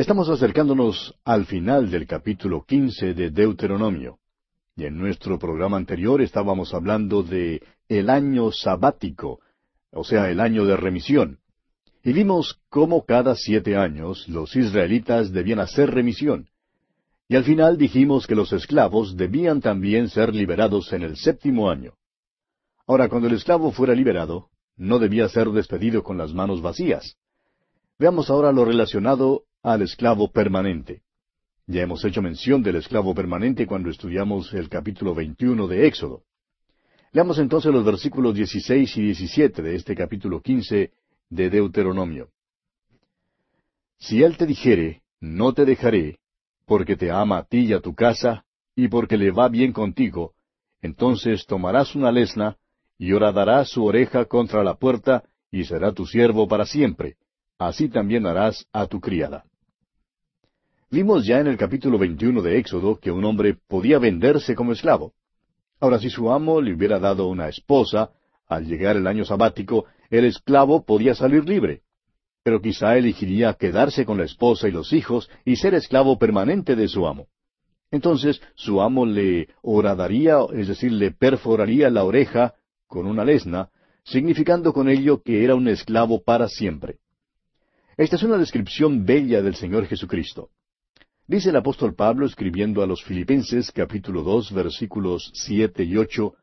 Estamos acercándonos al final del capítulo quince de Deuteronomio. Y en nuestro programa anterior estábamos hablando de el año sabático, o sea, el año de remisión. Y vimos cómo cada siete años los israelitas debían hacer remisión. Y al final dijimos que los esclavos debían también ser liberados en el séptimo año. Ahora, cuando el esclavo fuera liberado, no debía ser despedido con las manos vacías. Veamos ahora lo relacionado al esclavo permanente. Ya hemos hecho mención del esclavo permanente cuando estudiamos el capítulo 21 de Éxodo. Leamos entonces los versículos 16 y 17 de este capítulo 15 de Deuteronomio. Si él te dijere, no te dejaré, porque te ama a ti y a tu casa, y porque le va bien contigo, entonces tomarás una lesna, y horadarás su oreja contra la puerta, y será tu siervo para siempre. Así también harás a tu criada. Vimos ya en el capítulo 21 de Éxodo que un hombre podía venderse como esclavo. Ahora, si su amo le hubiera dado una esposa, al llegar el año sabático, el esclavo podía salir libre. Pero quizá elegiría quedarse con la esposa y los hijos y ser esclavo permanente de su amo. Entonces su amo le horadaría, es decir, le perforaría la oreja con una lesna, significando con ello que era un esclavo para siempre. Esta es una descripción bella del Señor Jesucristo. Dice el apóstol Pablo escribiendo a los Filipenses capítulo dos versículos siete y ocho,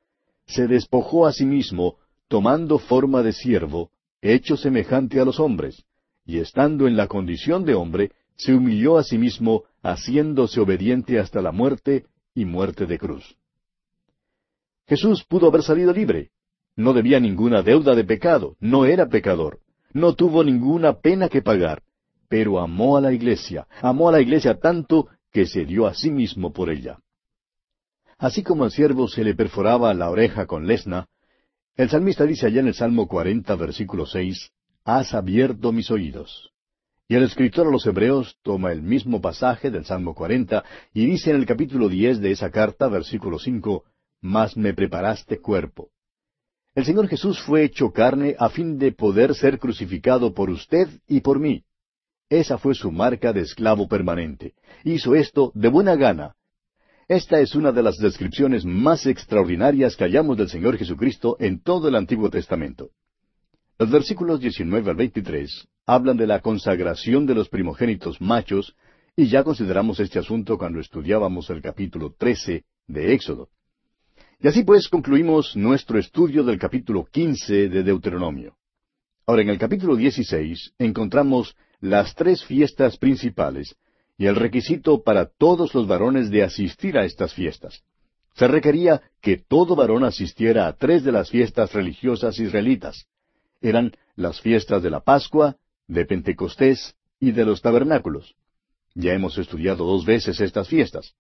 se despojó a sí mismo, tomando forma de siervo, hecho semejante a los hombres, y estando en la condición de hombre, se humilló a sí mismo, haciéndose obediente hasta la muerte y muerte de cruz. Jesús pudo haber salido libre. No debía ninguna deuda de pecado, no era pecador, no tuvo ninguna pena que pagar, pero amó a la iglesia, amó a la iglesia tanto que se dio a sí mismo por ella. Así como al siervo se le perforaba la oreja con lesna, el salmista dice allá en el Salmo 40, versículo 6, Has abierto mis oídos. Y el escritor a los Hebreos toma el mismo pasaje del Salmo 40 y dice en el capítulo 10 de esa carta, versículo 5, Mas me preparaste cuerpo. El Señor Jesús fue hecho carne a fin de poder ser crucificado por usted y por mí. Esa fue su marca de esclavo permanente. Hizo esto de buena gana. Esta es una de las descripciones más extraordinarias que hallamos del Señor Jesucristo en todo el Antiguo Testamento. Los versículos 19 al 23 hablan de la consagración de los primogénitos machos, y ya consideramos este asunto cuando estudiábamos el capítulo 13 de Éxodo. Y así pues concluimos nuestro estudio del capítulo 15 de Deuteronomio. Ahora en el capítulo 16 encontramos las tres fiestas principales y el requisito para todos los varones de asistir a estas fiestas. Se requería que todo varón asistiera a tres de las fiestas religiosas israelitas. Eran las fiestas de la Pascua, de Pentecostés y de los tabernáculos. Ya hemos estudiado dos veces estas fiestas.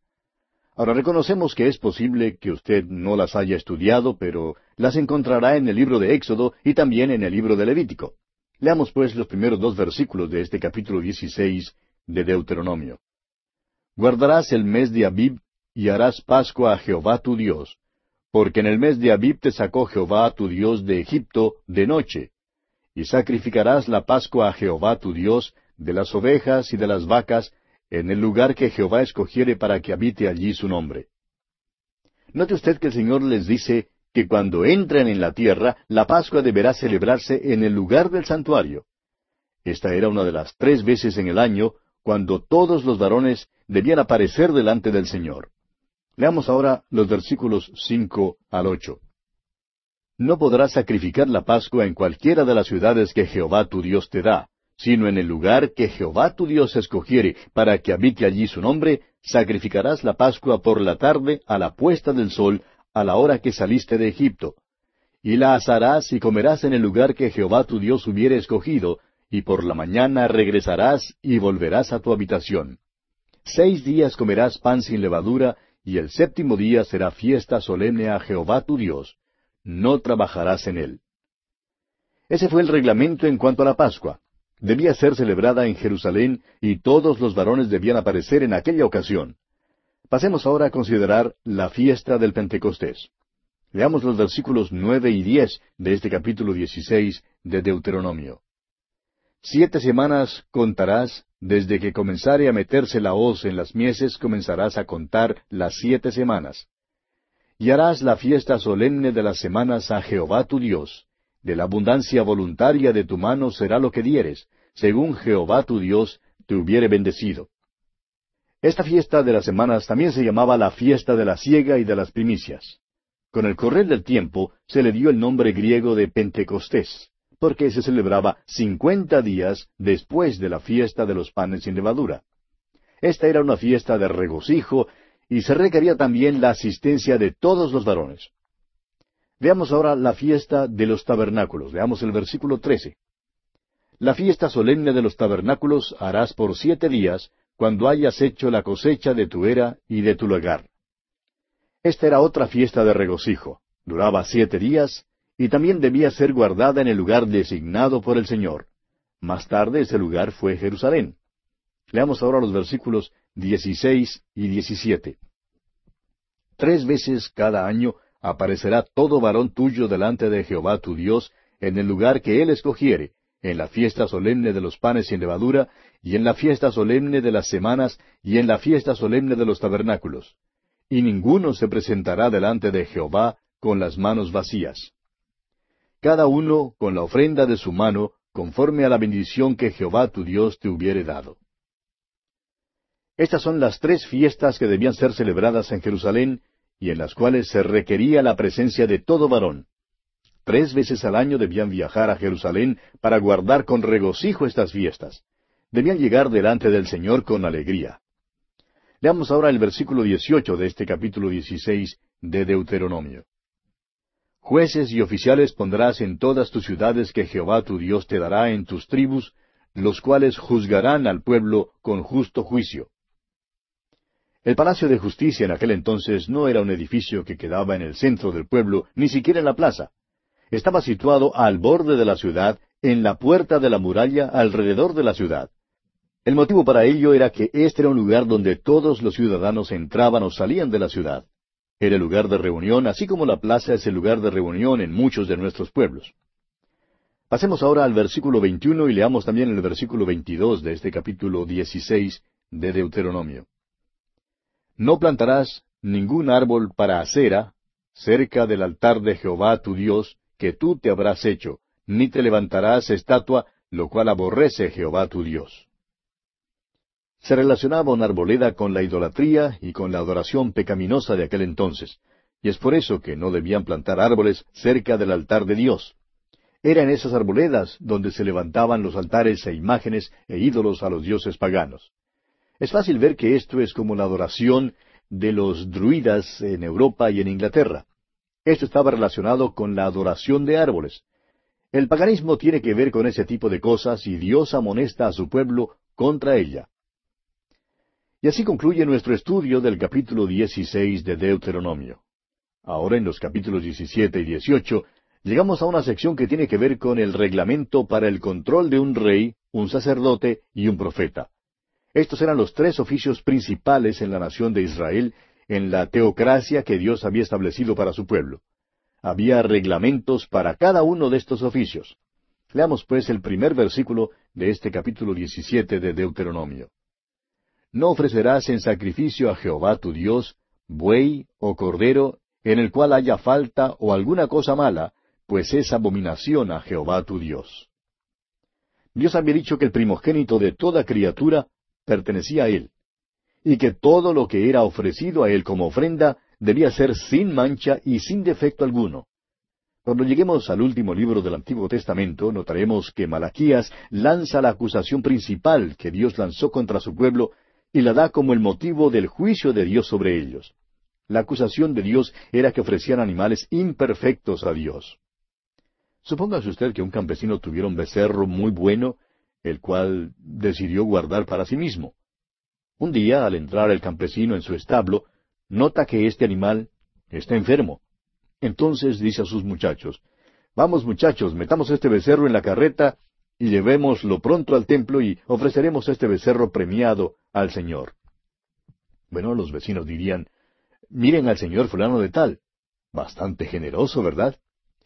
Ahora reconocemos que es posible que usted no las haya estudiado, pero las encontrará en el libro de Éxodo y también en el libro de Levítico. Leamos pues los primeros dos versículos de este capítulo 16 de Deuteronomio. Guardarás el mes de Abib y harás Pascua a Jehová tu Dios, porque en el mes de Abib te sacó Jehová tu Dios de Egipto de noche, y sacrificarás la Pascua a Jehová tu Dios de las ovejas y de las vacas en el lugar que Jehová escogiere para que habite allí su nombre. Note usted que el Señor les dice que cuando entren en la tierra, la Pascua deberá celebrarse en el lugar del santuario. Esta era una de las tres veces en el año cuando todos los varones debían aparecer delante del Señor. Leamos ahora los versículos cinco al ocho. No podrás sacrificar la Pascua en cualquiera de las ciudades que Jehová tu Dios te da, sino en el lugar que Jehová tu Dios escogiere para que habite allí su nombre, sacrificarás la Pascua por la tarde a la puesta del sol a la hora que saliste de Egipto. Y la asarás y comerás en el lugar que Jehová tu Dios hubiere escogido, y por la mañana regresarás y volverás a tu habitación. Seis días comerás pan sin levadura, y el séptimo día será fiesta solemne a Jehová tu Dios. No trabajarás en él. Ese fue el reglamento en cuanto a la Pascua. Debía ser celebrada en Jerusalén y todos los varones debían aparecer en aquella ocasión. Pasemos ahora a considerar la fiesta del Pentecostés. Leamos los versículos nueve y diez de este capítulo dieciséis de Deuteronomio. Siete semanas contarás desde que comenzare a meterse la hoz en las mieses comenzarás a contar las siete semanas. Y harás la fiesta solemne de las semanas a Jehová tu Dios. De la abundancia voluntaria de tu mano será lo que dieres, según Jehová tu Dios te hubiere bendecido. Esta fiesta de las semanas también se llamaba la fiesta de la siega y de las primicias. Con el correr del tiempo se le dio el nombre griego de Pentecostés, porque se celebraba cincuenta días después de la fiesta de los panes sin levadura. Esta era una fiesta de regocijo y se requería también la asistencia de todos los varones. Veamos ahora la fiesta de los tabernáculos. Veamos el versículo 13. La fiesta solemne de los tabernáculos harás por siete días, cuando hayas hecho la cosecha de tu era y de tu lugar. Esta era otra fiesta de regocijo. Duraba siete días y también debía ser guardada en el lugar designado por el Señor. Más tarde ese lugar fue Jerusalén. Leamos ahora los versículos 16 y 17. Tres veces cada año aparecerá todo varón tuyo delante de Jehová tu Dios en el lugar que él escogiere, en la fiesta solemne de los panes sin levadura, y en la fiesta solemne de las semanas, y en la fiesta solemne de los tabernáculos. Y ninguno se presentará delante de Jehová con las manos vacías cada uno con la ofrenda de su mano, conforme a la bendición que Jehová tu Dios te hubiere dado. Estas son las tres fiestas que debían ser celebradas en Jerusalén y en las cuales se requería la presencia de todo varón. Tres veces al año debían viajar a Jerusalén para guardar con regocijo estas fiestas. Debían llegar delante del Señor con alegría. Leamos ahora el versículo 18 de este capítulo 16 de Deuteronomio. Jueces y oficiales pondrás en todas tus ciudades que Jehová tu Dios te dará en tus tribus, los cuales juzgarán al pueblo con justo juicio. El Palacio de Justicia en aquel entonces no era un edificio que quedaba en el centro del pueblo, ni siquiera en la plaza. Estaba situado al borde de la ciudad, en la puerta de la muralla alrededor de la ciudad. El motivo para ello era que este era un lugar donde todos los ciudadanos entraban o salían de la ciudad. Era el lugar de reunión, así como la plaza es el lugar de reunión en muchos de nuestros pueblos. Pasemos ahora al versículo 21 y leamos también el versículo 22 de este capítulo 16 de Deuteronomio. No plantarás ningún árbol para acera cerca del altar de Jehová tu Dios, que tú te habrás hecho, ni te levantarás estatua, lo cual aborrece Jehová tu Dios. Se relacionaba una arboleda con la idolatría y con la adoración pecaminosa de aquel entonces, y es por eso que no debían plantar árboles cerca del altar de Dios. Era en esas arboledas donde se levantaban los altares e imágenes e ídolos a los dioses paganos. Es fácil ver que esto es como la adoración de los druidas en Europa y en Inglaterra. Esto estaba relacionado con la adoración de árboles. El paganismo tiene que ver con ese tipo de cosas y Dios amonesta a su pueblo contra ella. Y así concluye nuestro estudio del capítulo 16 de Deuteronomio. Ahora en los capítulos 17 y 18 llegamos a una sección que tiene que ver con el reglamento para el control de un rey, un sacerdote y un profeta. Estos eran los tres oficios principales en la nación de Israel en la teocracia que Dios había establecido para su pueblo. Había reglamentos para cada uno de estos oficios. Leamos pues el primer versículo de este capítulo 17 de Deuteronomio. No ofrecerás en sacrificio a Jehová tu Dios buey o cordero en el cual haya falta o alguna cosa mala, pues es abominación a Jehová tu Dios. Dios había dicho que el primogénito de toda criatura pertenecía a Él, y que todo lo que era ofrecido a Él como ofrenda debía ser sin mancha y sin defecto alguno. Cuando lleguemos al último libro del Antiguo Testamento, notaremos que Malaquías lanza la acusación principal que Dios lanzó contra su pueblo y la da como el motivo del juicio de Dios sobre ellos. La acusación de Dios era que ofrecían animales imperfectos a Dios. Supóngase usted que un campesino tuviera un becerro muy bueno, el cual decidió guardar para sí mismo. Un día, al entrar el campesino en su establo, nota que este animal está enfermo. Entonces dice a sus muchachos, Vamos muchachos, metamos este becerro en la carreta y llevémoslo pronto al templo y ofreceremos este becerro premiado al Señor. Bueno, los vecinos dirían, miren al Señor fulano de tal. Bastante generoso, ¿verdad?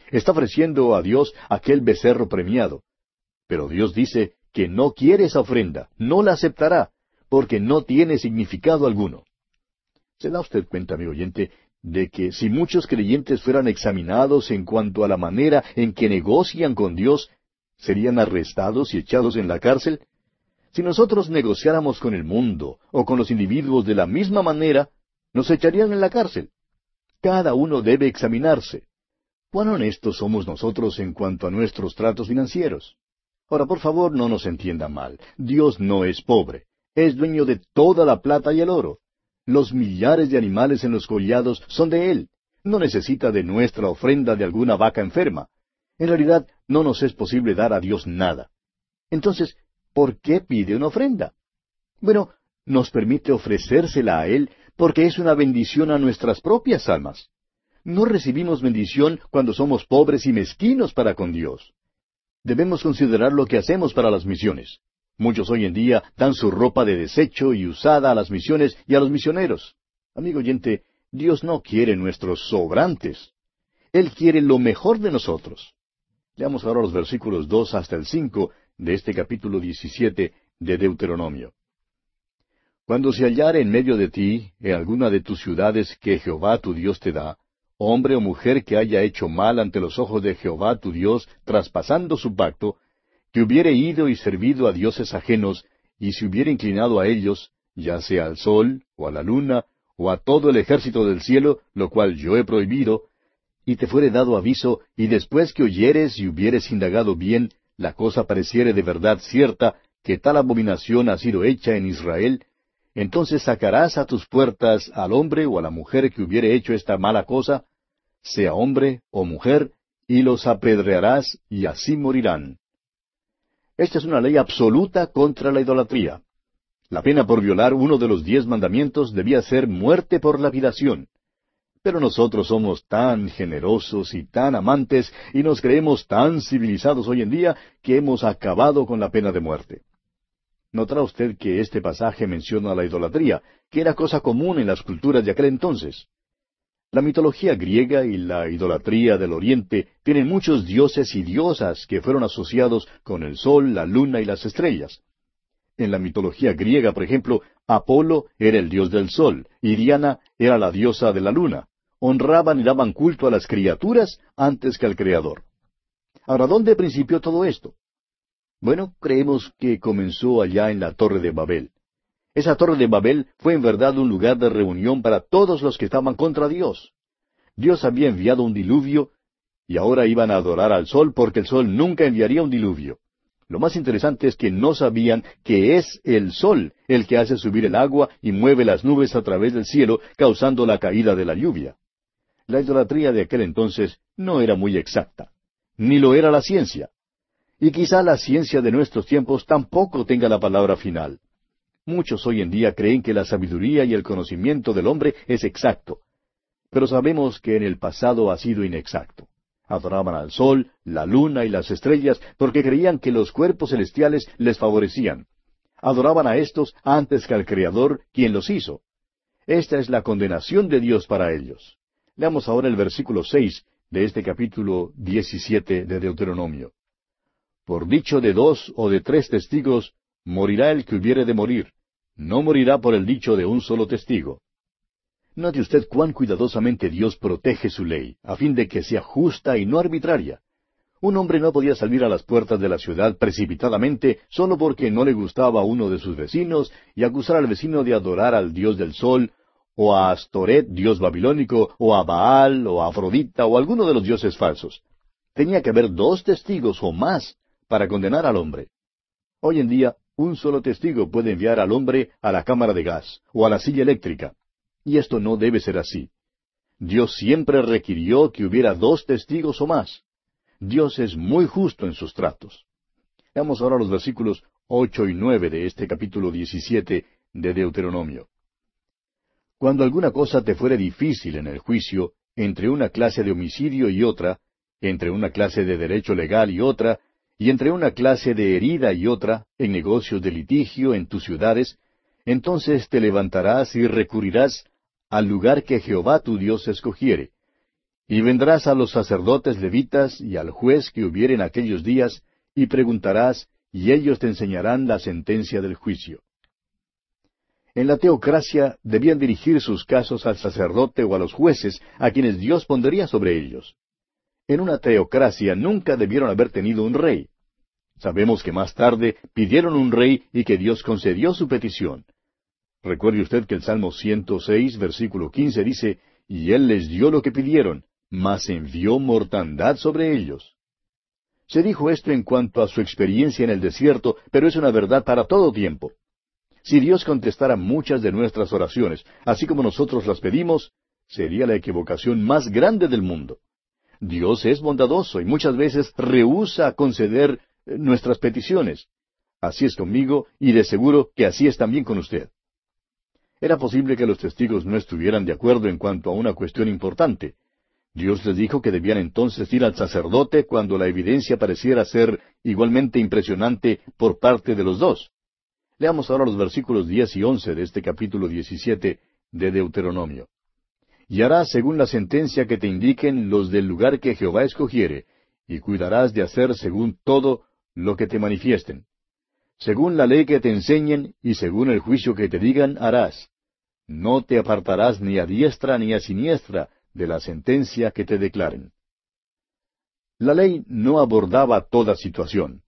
Está ofreciendo a Dios aquel becerro premiado. Pero Dios dice que no quiere esa ofrenda, no la aceptará, porque no tiene significado alguno. ¿Se da usted cuenta, amigo oyente, de que si muchos creyentes fueran examinados en cuanto a la manera en que negocian con Dios, serían arrestados y echados en la cárcel? Si nosotros negociáramos con el mundo o con los individuos de la misma manera, nos echarían en la cárcel. Cada uno debe examinarse. ¿Cuán honestos somos nosotros en cuanto a nuestros tratos financieros? Ahora, por favor, no nos entienda mal. Dios no es pobre. Es dueño de toda la plata y el oro. Los millares de animales en los collados son de Él. No necesita de nuestra ofrenda de alguna vaca enferma. En realidad, no nos es posible dar a Dios nada. Entonces, ¿por qué pide una ofrenda? Bueno, nos permite ofrecérsela a Él porque es una bendición a nuestras propias almas. No recibimos bendición cuando somos pobres y mezquinos para con Dios. Debemos considerar lo que hacemos para las misiones. Muchos hoy en día dan su ropa de desecho y usada a las misiones y a los misioneros. Amigo oyente, Dios no quiere nuestros sobrantes. Él quiere lo mejor de nosotros. Leamos ahora los versículos dos hasta el cinco de este capítulo diecisiete de Deuteronomio. Cuando se hallare en medio de ti, en alguna de tus ciudades que Jehová tu Dios te da, hombre o mujer que haya hecho mal ante los ojos de Jehová tu Dios, traspasando su pacto, que hubiere ido y servido a dioses ajenos, y se hubiere inclinado a ellos, ya sea al sol, o a la luna, o a todo el ejército del cielo, lo cual yo he prohibido, y te fuere dado aviso, y después que oyeres y hubieres indagado bien, la cosa pareciere de verdad cierta, que tal abominación ha sido hecha en Israel, entonces sacarás a tus puertas al hombre o a la mujer que hubiere hecho esta mala cosa, sea hombre o mujer, y los apedrearás, y así morirán. Esta es una ley absoluta contra la idolatría. La pena por violar uno de los diez mandamientos debía ser muerte por lapidación. Pero nosotros somos tan generosos y tan amantes y nos creemos tan civilizados hoy en día que hemos acabado con la pena de muerte. Notará usted que este pasaje menciona la idolatría, que era cosa común en las culturas de aquel entonces. La mitología griega y la idolatría del Oriente tienen muchos dioses y diosas que fueron asociados con el sol, la luna y las estrellas. En la mitología griega, por ejemplo, Apolo era el dios del sol y Diana era la diosa de la luna. Honraban y daban culto a las criaturas antes que al Creador. Ahora, ¿dónde principió todo esto? Bueno, creemos que comenzó allá en la Torre de Babel. Esa torre de Babel fue en verdad un lugar de reunión para todos los que estaban contra Dios. Dios había enviado un diluvio y ahora iban a adorar al sol porque el sol nunca enviaría un diluvio. Lo más interesante es que no sabían que es el sol el que hace subir el agua y mueve las nubes a través del cielo, causando la caída de la lluvia. La idolatría de aquel entonces no era muy exacta, ni lo era la ciencia. Y quizá la ciencia de nuestros tiempos tampoco tenga la palabra final. Muchos hoy en día creen que la sabiduría y el conocimiento del hombre es exacto, pero sabemos que en el pasado ha sido inexacto. Adoraban al sol, la luna y las estrellas porque creían que los cuerpos celestiales les favorecían. Adoraban a estos antes que al Creador, quien los hizo. Esta es la condenación de Dios para ellos. Leamos ahora el versículo seis de este capítulo diecisiete de Deuteronomio. Por dicho de dos o de tres testigos, morirá el que hubiere de morir, no morirá por el dicho de un solo testigo. Note usted cuán cuidadosamente Dios protege su ley, a fin de que sea justa y no arbitraria. Un hombre no podía salir a las puertas de la ciudad precipitadamente solo porque no le gustaba a uno de sus vecinos y acusar al vecino de adorar al dios del sol, o a Astoret, dios babilónico, o a Baal, o a Afrodita, o a alguno de los dioses falsos. Tenía que haber dos testigos o más para condenar al hombre. Hoy en día un solo testigo puede enviar al hombre a la cámara de gas o a la silla eléctrica. Y esto no debe ser así. Dios siempre requirió que hubiera dos testigos o más. Dios es muy justo en sus tratos. Veamos ahora los versículos ocho y nueve de este capítulo diecisiete de Deuteronomio. Cuando alguna cosa te fuere difícil en el juicio, entre una clase de homicidio y otra, entre una clase de derecho legal y otra, y entre una clase de herida y otra, en negocios de litigio en tus ciudades, entonces te levantarás y recurrirás al lugar que Jehová tu Dios escogiere. Y vendrás a los sacerdotes levitas y al juez que hubiere en aquellos días, y preguntarás, y ellos te enseñarán la sentencia del juicio. En la teocracia debían dirigir sus casos al sacerdote o a los jueces, a quienes Dios pondría sobre ellos. En una teocracia nunca debieron haber tenido un rey. Sabemos que más tarde pidieron un rey y que Dios concedió su petición. Recuerde usted que el Salmo 106, versículo 15 dice, Y Él les dio lo que pidieron, mas envió mortandad sobre ellos. Se dijo esto en cuanto a su experiencia en el desierto, pero es una verdad para todo tiempo. Si Dios contestara muchas de nuestras oraciones, así como nosotros las pedimos, sería la equivocación más grande del mundo. Dios es bondadoso y muchas veces rehúsa conceder nuestras peticiones. Así es conmigo y de seguro que así es también con usted. Era posible que los testigos no estuvieran de acuerdo en cuanto a una cuestión importante. Dios les dijo que debían entonces ir al sacerdote cuando la evidencia pareciera ser igualmente impresionante por parte de los dos. Leamos ahora los versículos diez y once de este capítulo diecisiete de Deuteronomio. Y harás según la sentencia que te indiquen los del lugar que Jehová escogiere, y cuidarás de hacer según todo lo que te manifiesten. Según la ley que te enseñen y según el juicio que te digan, harás. No te apartarás ni a diestra ni a siniestra de la sentencia que te declaren. La ley no abordaba toda situación.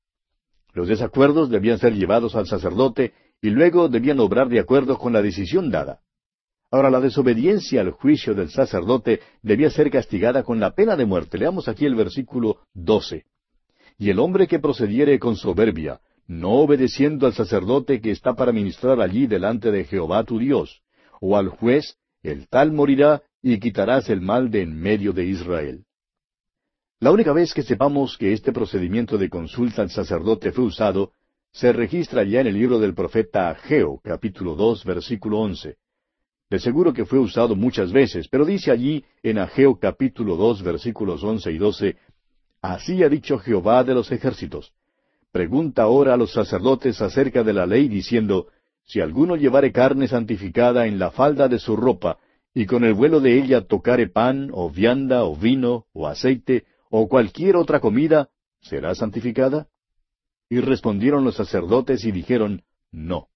Los desacuerdos debían ser llevados al sacerdote y luego debían obrar de acuerdo con la decisión dada. Ahora, la desobediencia al juicio del sacerdote debía ser castigada con la pena de muerte. Leamos aquí el versículo 12. Y el hombre que procediere con soberbia, no obedeciendo al sacerdote que está para ministrar allí delante de Jehová tu Dios, o al juez, el tal morirá y quitarás el mal de en medio de Israel. La única vez que sepamos que este procedimiento de consulta al sacerdote fue usado, se registra ya en el libro del profeta Ageo, capítulo dos, versículo once. De seguro que fue usado muchas veces, pero dice allí en Ageo capítulo dos, versículos once y doce, Así ha dicho Jehová de los ejércitos. Pregunta ahora a los sacerdotes acerca de la ley, diciendo, Si alguno llevare carne santificada en la falda de su ropa, y con el vuelo de ella tocare pan, o vianda, o vino, o aceite, o cualquier otra comida, ¿será santificada? Y respondieron los sacerdotes y dijeron, No.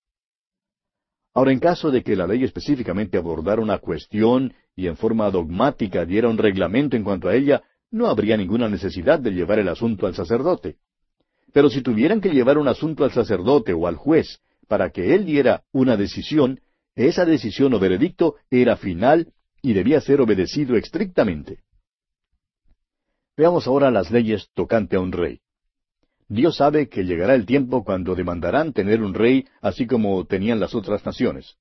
Ahora, en caso de que la ley específicamente abordara una cuestión y en forma dogmática diera un reglamento en cuanto a ella, no habría ninguna necesidad de llevar el asunto al sacerdote. Pero si tuvieran que llevar un asunto al sacerdote o al juez para que él diera una decisión, esa decisión o veredicto era final y debía ser obedecido estrictamente. Veamos ahora las leyes tocante a un rey. Dios sabe que llegará el tiempo cuando demandarán tener un rey así como tenían las otras naciones.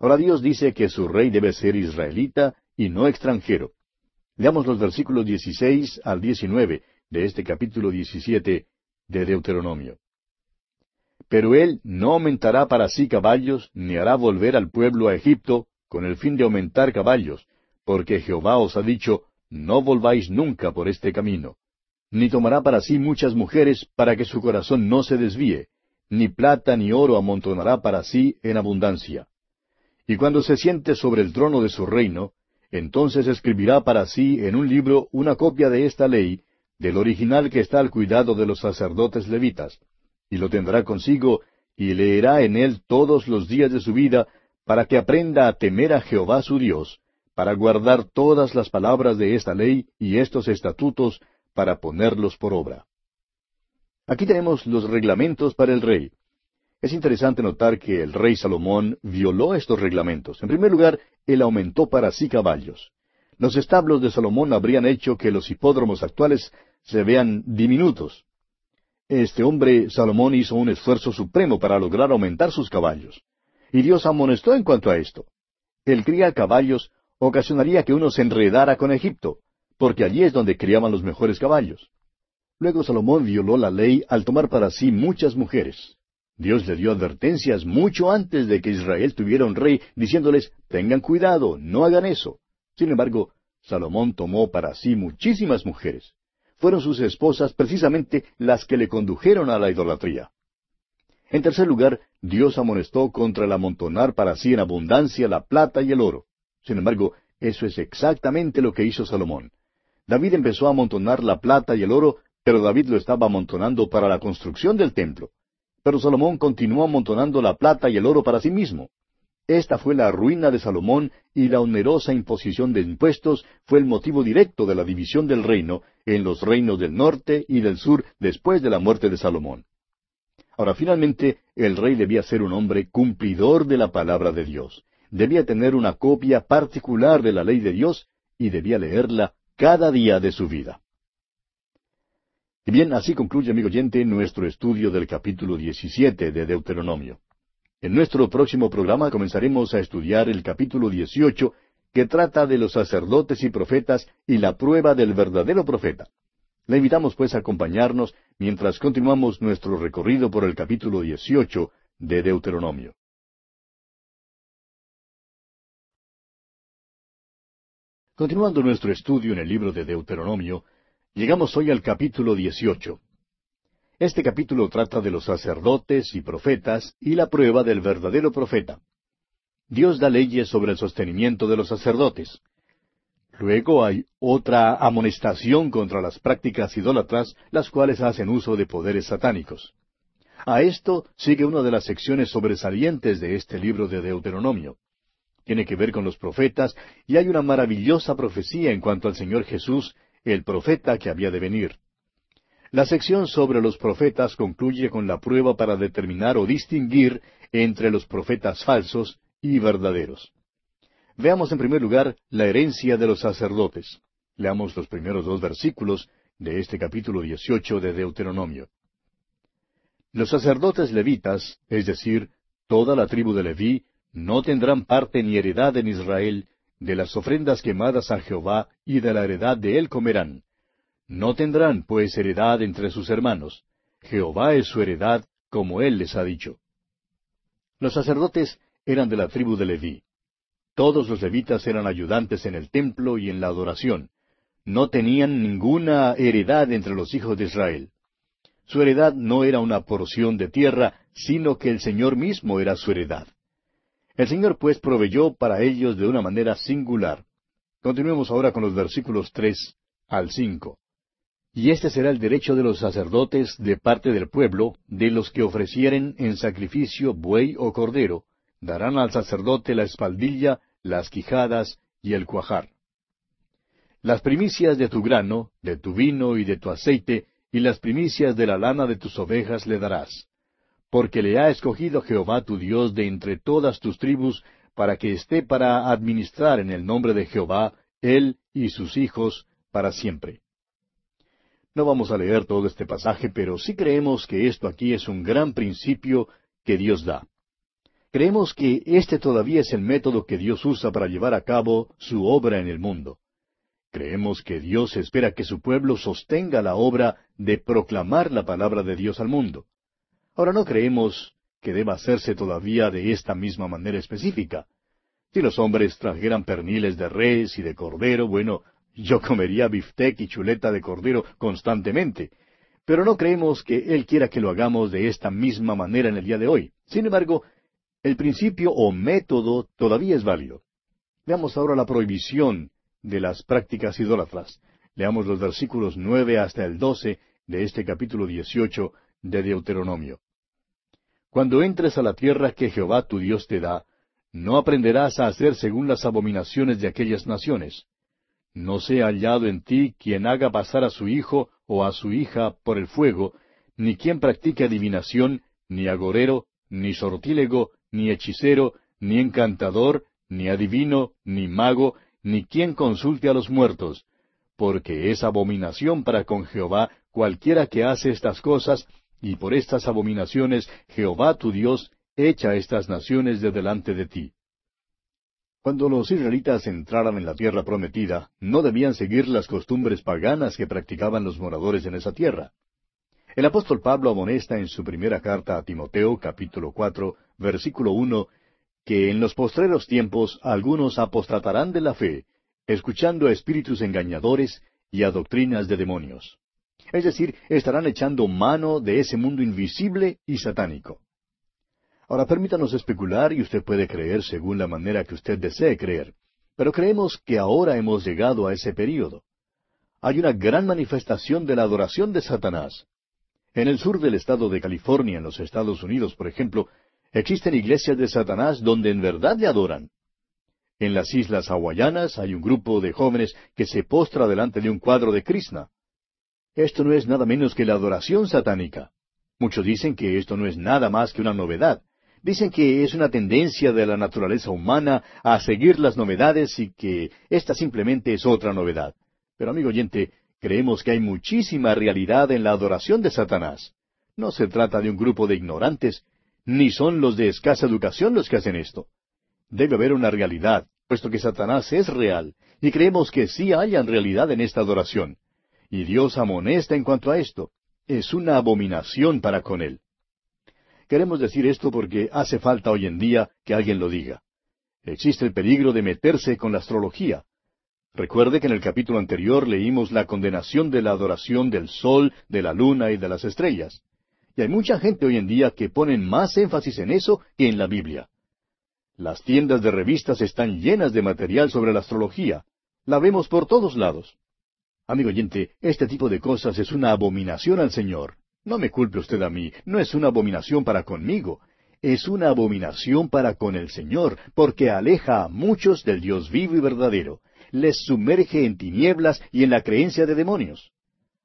Ahora Dios dice que su rey debe ser israelita y no extranjero. Leamos los versículos 16 al 19 de este capítulo 17 de Deuteronomio. Pero él no aumentará para sí caballos, ni hará volver al pueblo a Egipto, con el fin de aumentar caballos, porque Jehová os ha dicho, no volváis nunca por este camino. Ni tomará para sí muchas mujeres para que su corazón no se desvíe, ni plata ni oro amontonará para sí en abundancia. Y cuando se siente sobre el trono de su reino, entonces escribirá para sí en un libro una copia de esta ley, del original que está al cuidado de los sacerdotes levitas, y lo tendrá consigo, y leerá en él todos los días de su vida, para que aprenda a temer a Jehová su Dios, para guardar todas las palabras de esta ley y estos estatutos para ponerlos por obra. Aquí tenemos los reglamentos para el rey. Es interesante notar que el rey Salomón violó estos reglamentos. En primer lugar, él aumentó para sí caballos. Los establos de Salomón habrían hecho que los hipódromos actuales se vean diminutos. Este hombre, Salomón, hizo un esfuerzo supremo para lograr aumentar sus caballos. Y Dios amonestó en cuanto a esto. Él cría caballos ocasionaría que uno se enredara con Egipto, porque allí es donde criaban los mejores caballos. Luego Salomón violó la ley al tomar para sí muchas mujeres. Dios le dio advertencias mucho antes de que Israel tuviera un rey, diciéndoles, tengan cuidado, no hagan eso. Sin embargo, Salomón tomó para sí muchísimas mujeres. Fueron sus esposas precisamente las que le condujeron a la idolatría. En tercer lugar, Dios amonestó contra el amontonar para sí en abundancia la plata y el oro. Sin embargo, eso es exactamente lo que hizo Salomón. David empezó a amontonar la plata y el oro pero David lo estaba amontonando para la construcción del templo. Pero Salomón continuó amontonando la plata y el oro para sí mismo. Esta fue la ruina de Salomón y la onerosa imposición de impuestos fue el motivo directo de la división del reino en los reinos del norte y del sur después de la muerte de Salomón. Ahora, finalmente, el rey debía ser un hombre cumplidor de la palabra de Dios. Debía tener una copia particular de la ley de Dios y debía leerla cada día de su vida. Y bien, así concluye, amigo oyente, nuestro estudio del capítulo 17 de Deuteronomio. En nuestro próximo programa comenzaremos a estudiar el capítulo 18, que trata de los sacerdotes y profetas y la prueba del verdadero profeta. Le invitamos pues a acompañarnos mientras continuamos nuestro recorrido por el capítulo 18 de Deuteronomio. Continuando nuestro estudio en el libro de Deuteronomio, llegamos hoy al capítulo 18. Este capítulo trata de los sacerdotes y profetas y la prueba del verdadero profeta. Dios da leyes sobre el sostenimiento de los sacerdotes. Luego hay otra amonestación contra las prácticas idólatras, las cuales hacen uso de poderes satánicos. A esto sigue una de las secciones sobresalientes de este libro de Deuteronomio. Tiene que ver con los profetas y hay una maravillosa profecía en cuanto al Señor Jesús, el profeta que había de venir. La sección sobre los profetas concluye con la prueba para determinar o distinguir entre los profetas falsos y verdaderos. Veamos en primer lugar la herencia de los sacerdotes. Leamos los primeros dos versículos de este capítulo 18 de Deuteronomio. Los sacerdotes levitas, es decir, toda la tribu de Leví, no tendrán parte ni heredad en Israel, de las ofrendas quemadas a Jehová y de la heredad de él comerán, no tendrán, pues, heredad entre sus hermanos. Jehová es su heredad, como él les ha dicho. Los sacerdotes eran de la tribu de Leví. Todos los levitas eran ayudantes en el templo y en la adoración. No tenían ninguna heredad entre los hijos de Israel. Su heredad no era una porción de tierra, sino que el Señor mismo era su heredad. El Señor pues proveyó para ellos de una manera singular. Continuemos ahora con los versículos tres al cinco. Y este será el derecho de los sacerdotes de parte del pueblo, de los que ofrecieren en sacrificio buey o cordero, darán al sacerdote la espaldilla, las quijadas y el cuajar. Las primicias de tu grano, de tu vino y de tu aceite, y las primicias de la lana de tus ovejas le darás. Porque le ha escogido Jehová tu Dios de entre todas tus tribus, para que esté para administrar en el nombre de Jehová, él y sus hijos, para siempre. No vamos a leer todo este pasaje, pero sí creemos que esto aquí es un gran principio que Dios da. Creemos que este todavía es el método que Dios usa para llevar a cabo su obra en el mundo. Creemos que Dios espera que su pueblo sostenga la obra de proclamar la palabra de Dios al mundo. Ahora no creemos que deba hacerse todavía de esta misma manera específica. Si los hombres trajeran perniles de res y de cordero, bueno, yo comería biftec y chuleta de cordero constantemente, pero no creemos que Él quiera que lo hagamos de esta misma manera en el día de hoy. Sin embargo, el principio o método todavía es válido. Veamos ahora la prohibición de las prácticas idólatras. Leamos los versículos nueve hasta el doce de este capítulo dieciocho de Deuteronomio. Cuando entres a la tierra que Jehová tu Dios te da, no aprenderás a hacer según las abominaciones de aquellas naciones no sea hallado en ti quien haga pasar a su hijo o a su hija por el fuego, ni quien practique adivinación, ni agorero, ni sortílego, ni hechicero, ni encantador, ni adivino, ni mago, ni quien consulte a los muertos, porque es abominación para con Jehová cualquiera que hace estas cosas, y por estas abominaciones Jehová tu Dios echa estas naciones de delante de ti. Cuando los israelitas entraran en la tierra prometida, no debían seguir las costumbres paganas que practicaban los moradores en esa tierra. El apóstol Pablo amonesta en su primera carta a Timoteo, capítulo cuatro, versículo uno, que en los postreros tiempos algunos apostatarán de la fe, escuchando a espíritus engañadores y a doctrinas de demonios. Es decir, estarán echando mano de ese mundo invisible y satánico. Ahora permítanos especular y usted puede creer según la manera que usted desee creer. Pero creemos que ahora hemos llegado a ese período. hay una gran manifestación de la adoración de Satanás. En el sur del estado de California, en los Estados Unidos, por ejemplo, existen iglesias de Satanás donde en verdad le adoran. En las islas hawaianas hay un grupo de jóvenes que se postra delante de un cuadro de Krishna. Esto no es nada menos que la adoración satánica. Muchos dicen que esto no es nada más que una novedad. Dicen que es una tendencia de la naturaleza humana a seguir las novedades y que esta simplemente es otra novedad. Pero amigo oyente, creemos que hay muchísima realidad en la adoración de Satanás. No se trata de un grupo de ignorantes, ni son los de escasa educación los que hacen esto. Debe haber una realidad, puesto que Satanás es real, y creemos que sí hayan realidad en esta adoración. Y Dios amonesta en cuanto a esto. Es una abominación para con él. Queremos decir esto porque hace falta hoy en día que alguien lo diga. Existe el peligro de meterse con la astrología. Recuerde que en el capítulo anterior leímos la condenación de la adoración del sol, de la luna y de las estrellas. Y hay mucha gente hoy en día que ponen más énfasis en eso que en la Biblia. Las tiendas de revistas están llenas de material sobre la astrología. La vemos por todos lados. Amigo oyente, este tipo de cosas es una abominación al Señor. No me culpe usted a mí, no es una abominación para conmigo, es una abominación para con el Señor, porque aleja a muchos del Dios vivo y verdadero, les sumerge en tinieblas y en la creencia de demonios.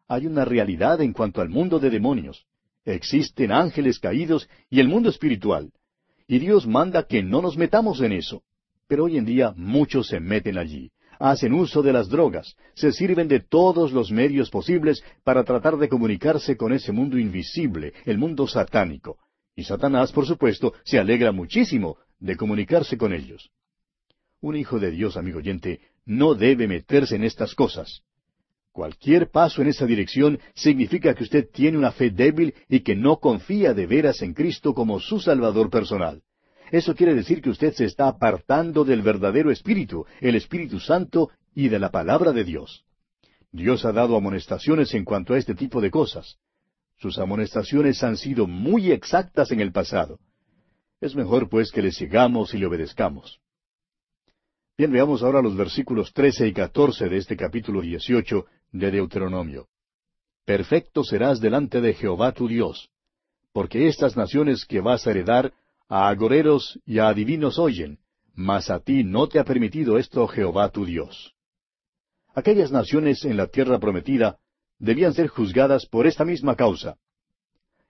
Hay una realidad en cuanto al mundo de demonios. Existen ángeles caídos y el mundo espiritual, y Dios manda que no nos metamos en eso. Pero hoy en día muchos se meten allí, hacen uso de las drogas, se sirven de todos los medios posibles para tratar de comunicarse con ese mundo invisible, el mundo satánico. Y Satanás, por supuesto, se alegra muchísimo de comunicarse con ellos. Un hijo de Dios, amigo oyente, no debe meterse en estas cosas. Cualquier paso en esa dirección significa que usted tiene una fe débil y que no confía de veras en Cristo como su Salvador personal. Eso quiere decir que usted se está apartando del verdadero Espíritu, el Espíritu Santo y de la palabra de Dios. Dios ha dado amonestaciones en cuanto a este tipo de cosas. Sus amonestaciones han sido muy exactas en el pasado. Es mejor pues que le sigamos y le obedezcamos. Bien, veamos ahora los versículos trece y catorce de este capítulo dieciocho de Deuteronomio. Perfecto serás delante de Jehová tu Dios, porque estas naciones que vas a heredar a agoreros y a adivinos oyen, mas a ti no te ha permitido esto Jehová tu Dios. Aquellas naciones en la tierra prometida debían ser juzgadas por esta misma causa.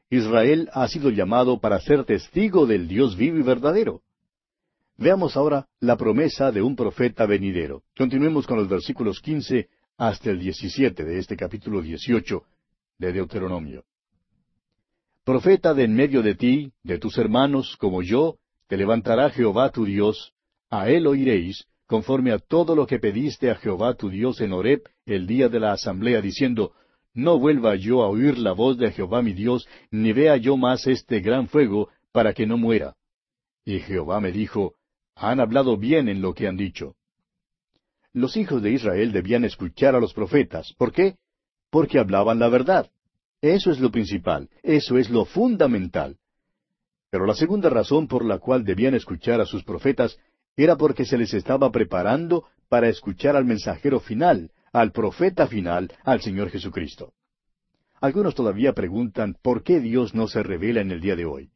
Israel ha sido llamado para ser testigo del Dios vivo y verdadero. Veamos ahora la promesa de un profeta venidero. Continuemos con los versículos quince hasta el diecisiete de este capítulo dieciocho de Deuteronomio. Profeta de en medio de ti, de tus hermanos, como yo, te levantará Jehová tu Dios, a él oiréis, conforme a todo lo que pediste a Jehová tu Dios en Horeb el día de la asamblea, diciendo, No vuelva yo a oír la voz de Jehová mi Dios, ni vea yo más este gran fuego, para que no muera. Y Jehová me dijo, han hablado bien en lo que han dicho. Los hijos de Israel debían escuchar a los profetas. ¿Por qué? Porque hablaban la verdad. Eso es lo principal, eso es lo fundamental. Pero la segunda razón por la cual debían escuchar a sus profetas era porque se les estaba preparando para escuchar al mensajero final, al profeta final, al Señor Jesucristo. Algunos todavía preguntan por qué Dios no se revela en el día de hoy.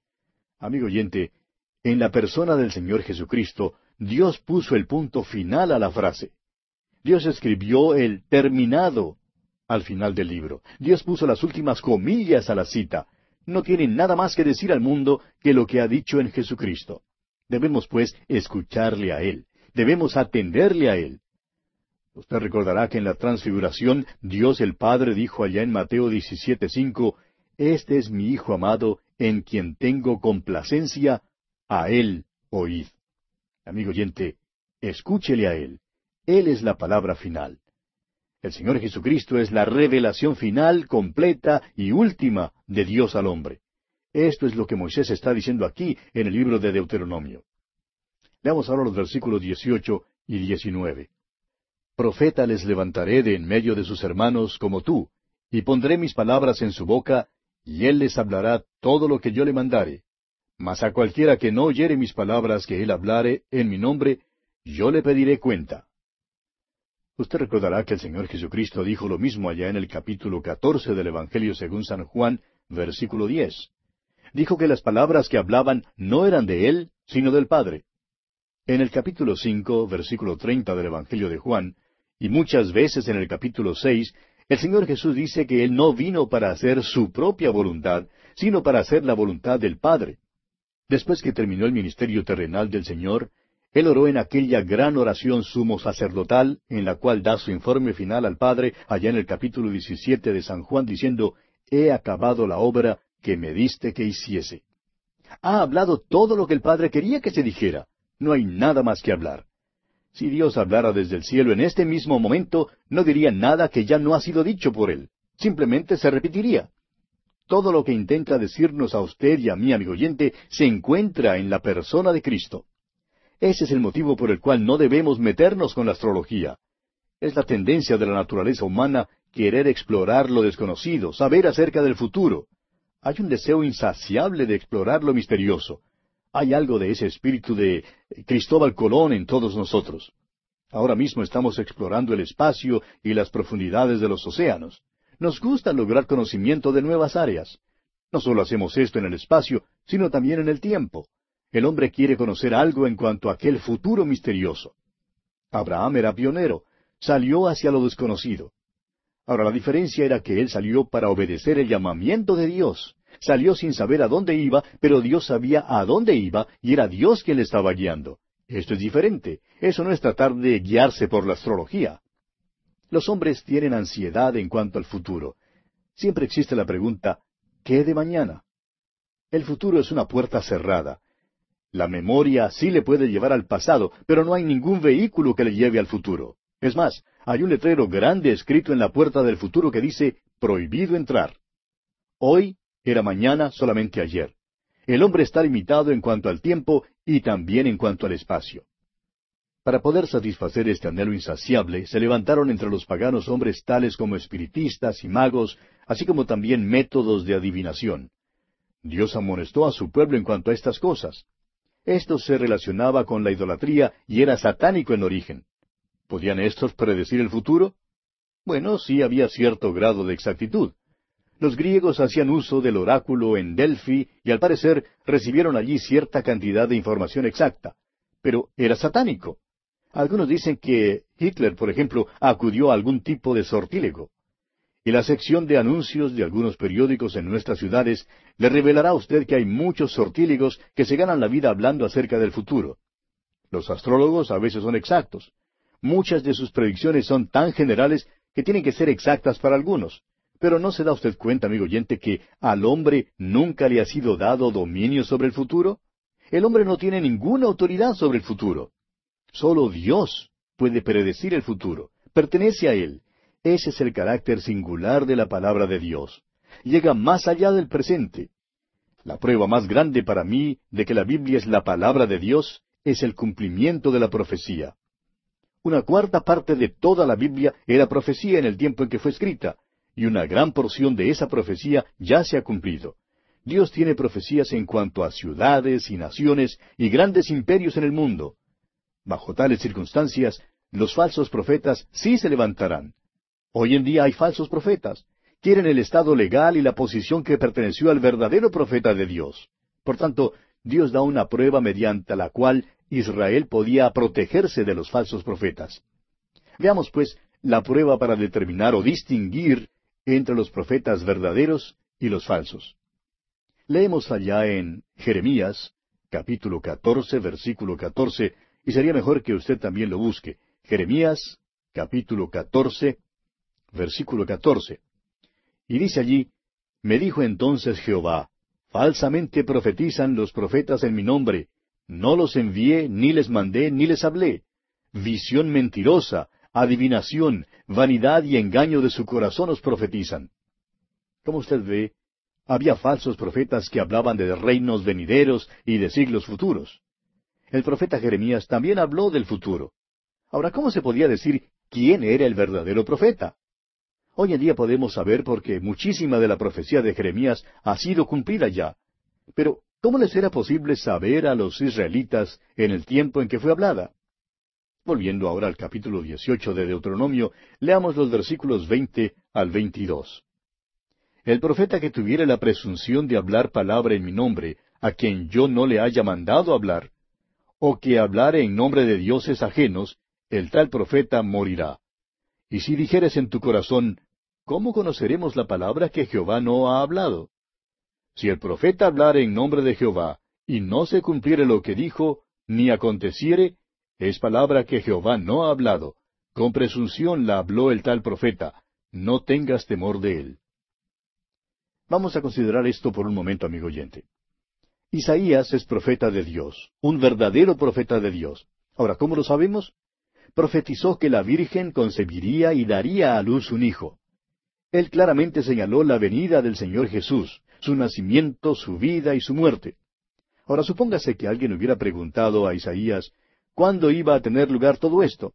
Amigo oyente, en la persona del Señor Jesucristo, Dios puso el punto final a la frase. Dios escribió el terminado al final del libro. Dios puso las últimas comillas a la cita. No tiene nada más que decir al mundo que lo que ha dicho en Jesucristo. Debemos, pues, escucharle a Él. Debemos atenderle a Él. Usted recordará que en la transfiguración Dios el Padre dijo allá en Mateo 17:5, Este es mi Hijo amado, en quien tengo complacencia, a Él oíd. Amigo oyente, escúchele a Él. Él es la palabra final. El Señor Jesucristo es la revelación final, completa y última de Dios al hombre. Esto es lo que Moisés está diciendo aquí en el libro de Deuteronomio. Leamos ahora los versículos 18 y 19. Profeta les levantaré de en medio de sus hermanos como tú, y pondré mis palabras en su boca, y él les hablará todo lo que yo le mandare. Mas a cualquiera que no oyere mis palabras que él hablare en mi nombre, yo le pediré cuenta. Usted recordará que el Señor Jesucristo dijo lo mismo allá en el capítulo catorce del Evangelio según San Juan, versículo diez. Dijo que las palabras que hablaban no eran de Él, sino del Padre. En el capítulo cinco, versículo treinta del Evangelio de Juan, y muchas veces en el capítulo seis, el Señor Jesús dice que Él no vino para hacer su propia voluntad, sino para hacer la voluntad del Padre. Después que terminó el ministerio terrenal del Señor, él oró en aquella gran oración sumo sacerdotal, en la cual da su informe final al Padre, allá en el capítulo 17 de San Juan, diciendo, He acabado la obra que me diste que hiciese. Ha hablado todo lo que el Padre quería que se dijera. No hay nada más que hablar. Si Dios hablara desde el cielo en este mismo momento, no diría nada que ya no ha sido dicho por Él. Simplemente se repetiría. Todo lo que intenta decirnos a usted y a mí, amigo oyente, se encuentra en la persona de Cristo. Ese es el motivo por el cual no debemos meternos con la astrología. Es la tendencia de la naturaleza humana querer explorar lo desconocido, saber acerca del futuro. Hay un deseo insaciable de explorar lo misterioso. Hay algo de ese espíritu de Cristóbal Colón en todos nosotros. Ahora mismo estamos explorando el espacio y las profundidades de los océanos. Nos gusta lograr conocimiento de nuevas áreas. No solo hacemos esto en el espacio, sino también en el tiempo. El hombre quiere conocer algo en cuanto a aquel futuro misterioso. Abraham era pionero, salió hacia lo desconocido. Ahora la diferencia era que él salió para obedecer el llamamiento de Dios. Salió sin saber a dónde iba, pero Dios sabía a dónde iba y era Dios quien le estaba guiando. Esto es diferente. Eso no es tratar de guiarse por la astrología. Los hombres tienen ansiedad en cuanto al futuro. Siempre existe la pregunta, ¿qué de mañana? El futuro es una puerta cerrada. La memoria sí le puede llevar al pasado, pero no hay ningún vehículo que le lleve al futuro. Es más, hay un letrero grande escrito en la puerta del futuro que dice prohibido entrar. Hoy era mañana solamente ayer. El hombre está limitado en cuanto al tiempo y también en cuanto al espacio. Para poder satisfacer este anhelo insaciable, se levantaron entre los paganos hombres tales como espiritistas y magos, así como también métodos de adivinación. Dios amonestó a su pueblo en cuanto a estas cosas. Esto se relacionaba con la idolatría y era satánico en origen. ¿Podían estos predecir el futuro? Bueno, sí había cierto grado de exactitud. Los griegos hacían uso del oráculo en Delphi y al parecer recibieron allí cierta cantidad de información exacta. Pero era satánico. Algunos dicen que Hitler, por ejemplo, acudió a algún tipo de sortílego y la sección de anuncios de algunos periódicos en nuestras ciudades le revelará a usted que hay muchos sortílegos que se ganan la vida hablando acerca del futuro. Los astrólogos a veces son exactos. Muchas de sus predicciones son tan generales que tienen que ser exactas para algunos. Pero ¿no se da usted cuenta, amigo oyente, que al hombre nunca le ha sido dado dominio sobre el futuro? El hombre no tiene ninguna autoridad sobre el futuro. Solo Dios puede predecir el futuro. Pertenece a Él. Ese es el carácter singular de la palabra de Dios. Llega más allá del presente. La prueba más grande para mí de que la Biblia es la palabra de Dios es el cumplimiento de la profecía. Una cuarta parte de toda la Biblia era profecía en el tiempo en que fue escrita, y una gran porción de esa profecía ya se ha cumplido. Dios tiene profecías en cuanto a ciudades y naciones y grandes imperios en el mundo. Bajo tales circunstancias, los falsos profetas sí se levantarán. Hoy en día hay falsos profetas. Quieren el estado legal y la posición que perteneció al verdadero profeta de Dios. Por tanto, Dios da una prueba mediante la cual Israel podía protegerse de los falsos profetas. Veamos, pues, la prueba para determinar o distinguir entre los profetas verdaderos y los falsos. Leemos allá en Jeremías, capítulo 14, versículo 14, y sería mejor que usted también lo busque. Jeremías, capítulo 14, versículo 14. Y dice allí, Me dijo entonces Jehová, falsamente profetizan los profetas en mi nombre, no los envié, ni les mandé, ni les hablé. Visión mentirosa, adivinación, vanidad y engaño de su corazón os profetizan. Como usted ve, había falsos profetas que hablaban de reinos venideros y de siglos futuros. El profeta Jeremías también habló del futuro. Ahora, ¿cómo se podía decir quién era el verdadero profeta? Hoy en día podemos saber porque muchísima de la profecía de Jeremías ha sido cumplida ya. Pero, ¿cómo les era posible saber a los israelitas en el tiempo en que fue hablada? Volviendo ahora al capítulo 18 de Deuteronomio, leamos los versículos 20 al 22. El profeta que tuviere la presunción de hablar palabra en mi nombre, a quien yo no le haya mandado hablar, o que hablare en nombre de dioses ajenos, el tal profeta morirá. Y si dijeres en tu corazón, ¿cómo conoceremos la palabra que Jehová no ha hablado? Si el profeta hablare en nombre de Jehová, y no se cumpliere lo que dijo, ni aconteciere, es palabra que Jehová no ha hablado. Con presunción la habló el tal profeta. No tengas temor de él. Vamos a considerar esto por un momento, amigo oyente. Isaías es profeta de Dios, un verdadero profeta de Dios. Ahora, ¿cómo lo sabemos? Profetizó que la Virgen concebiría y daría a luz un hijo. Él claramente señaló la venida del Señor Jesús, su nacimiento, su vida y su muerte. Ahora supóngase que alguien hubiera preguntado a Isaías, ¿Cuándo iba a tener lugar todo esto?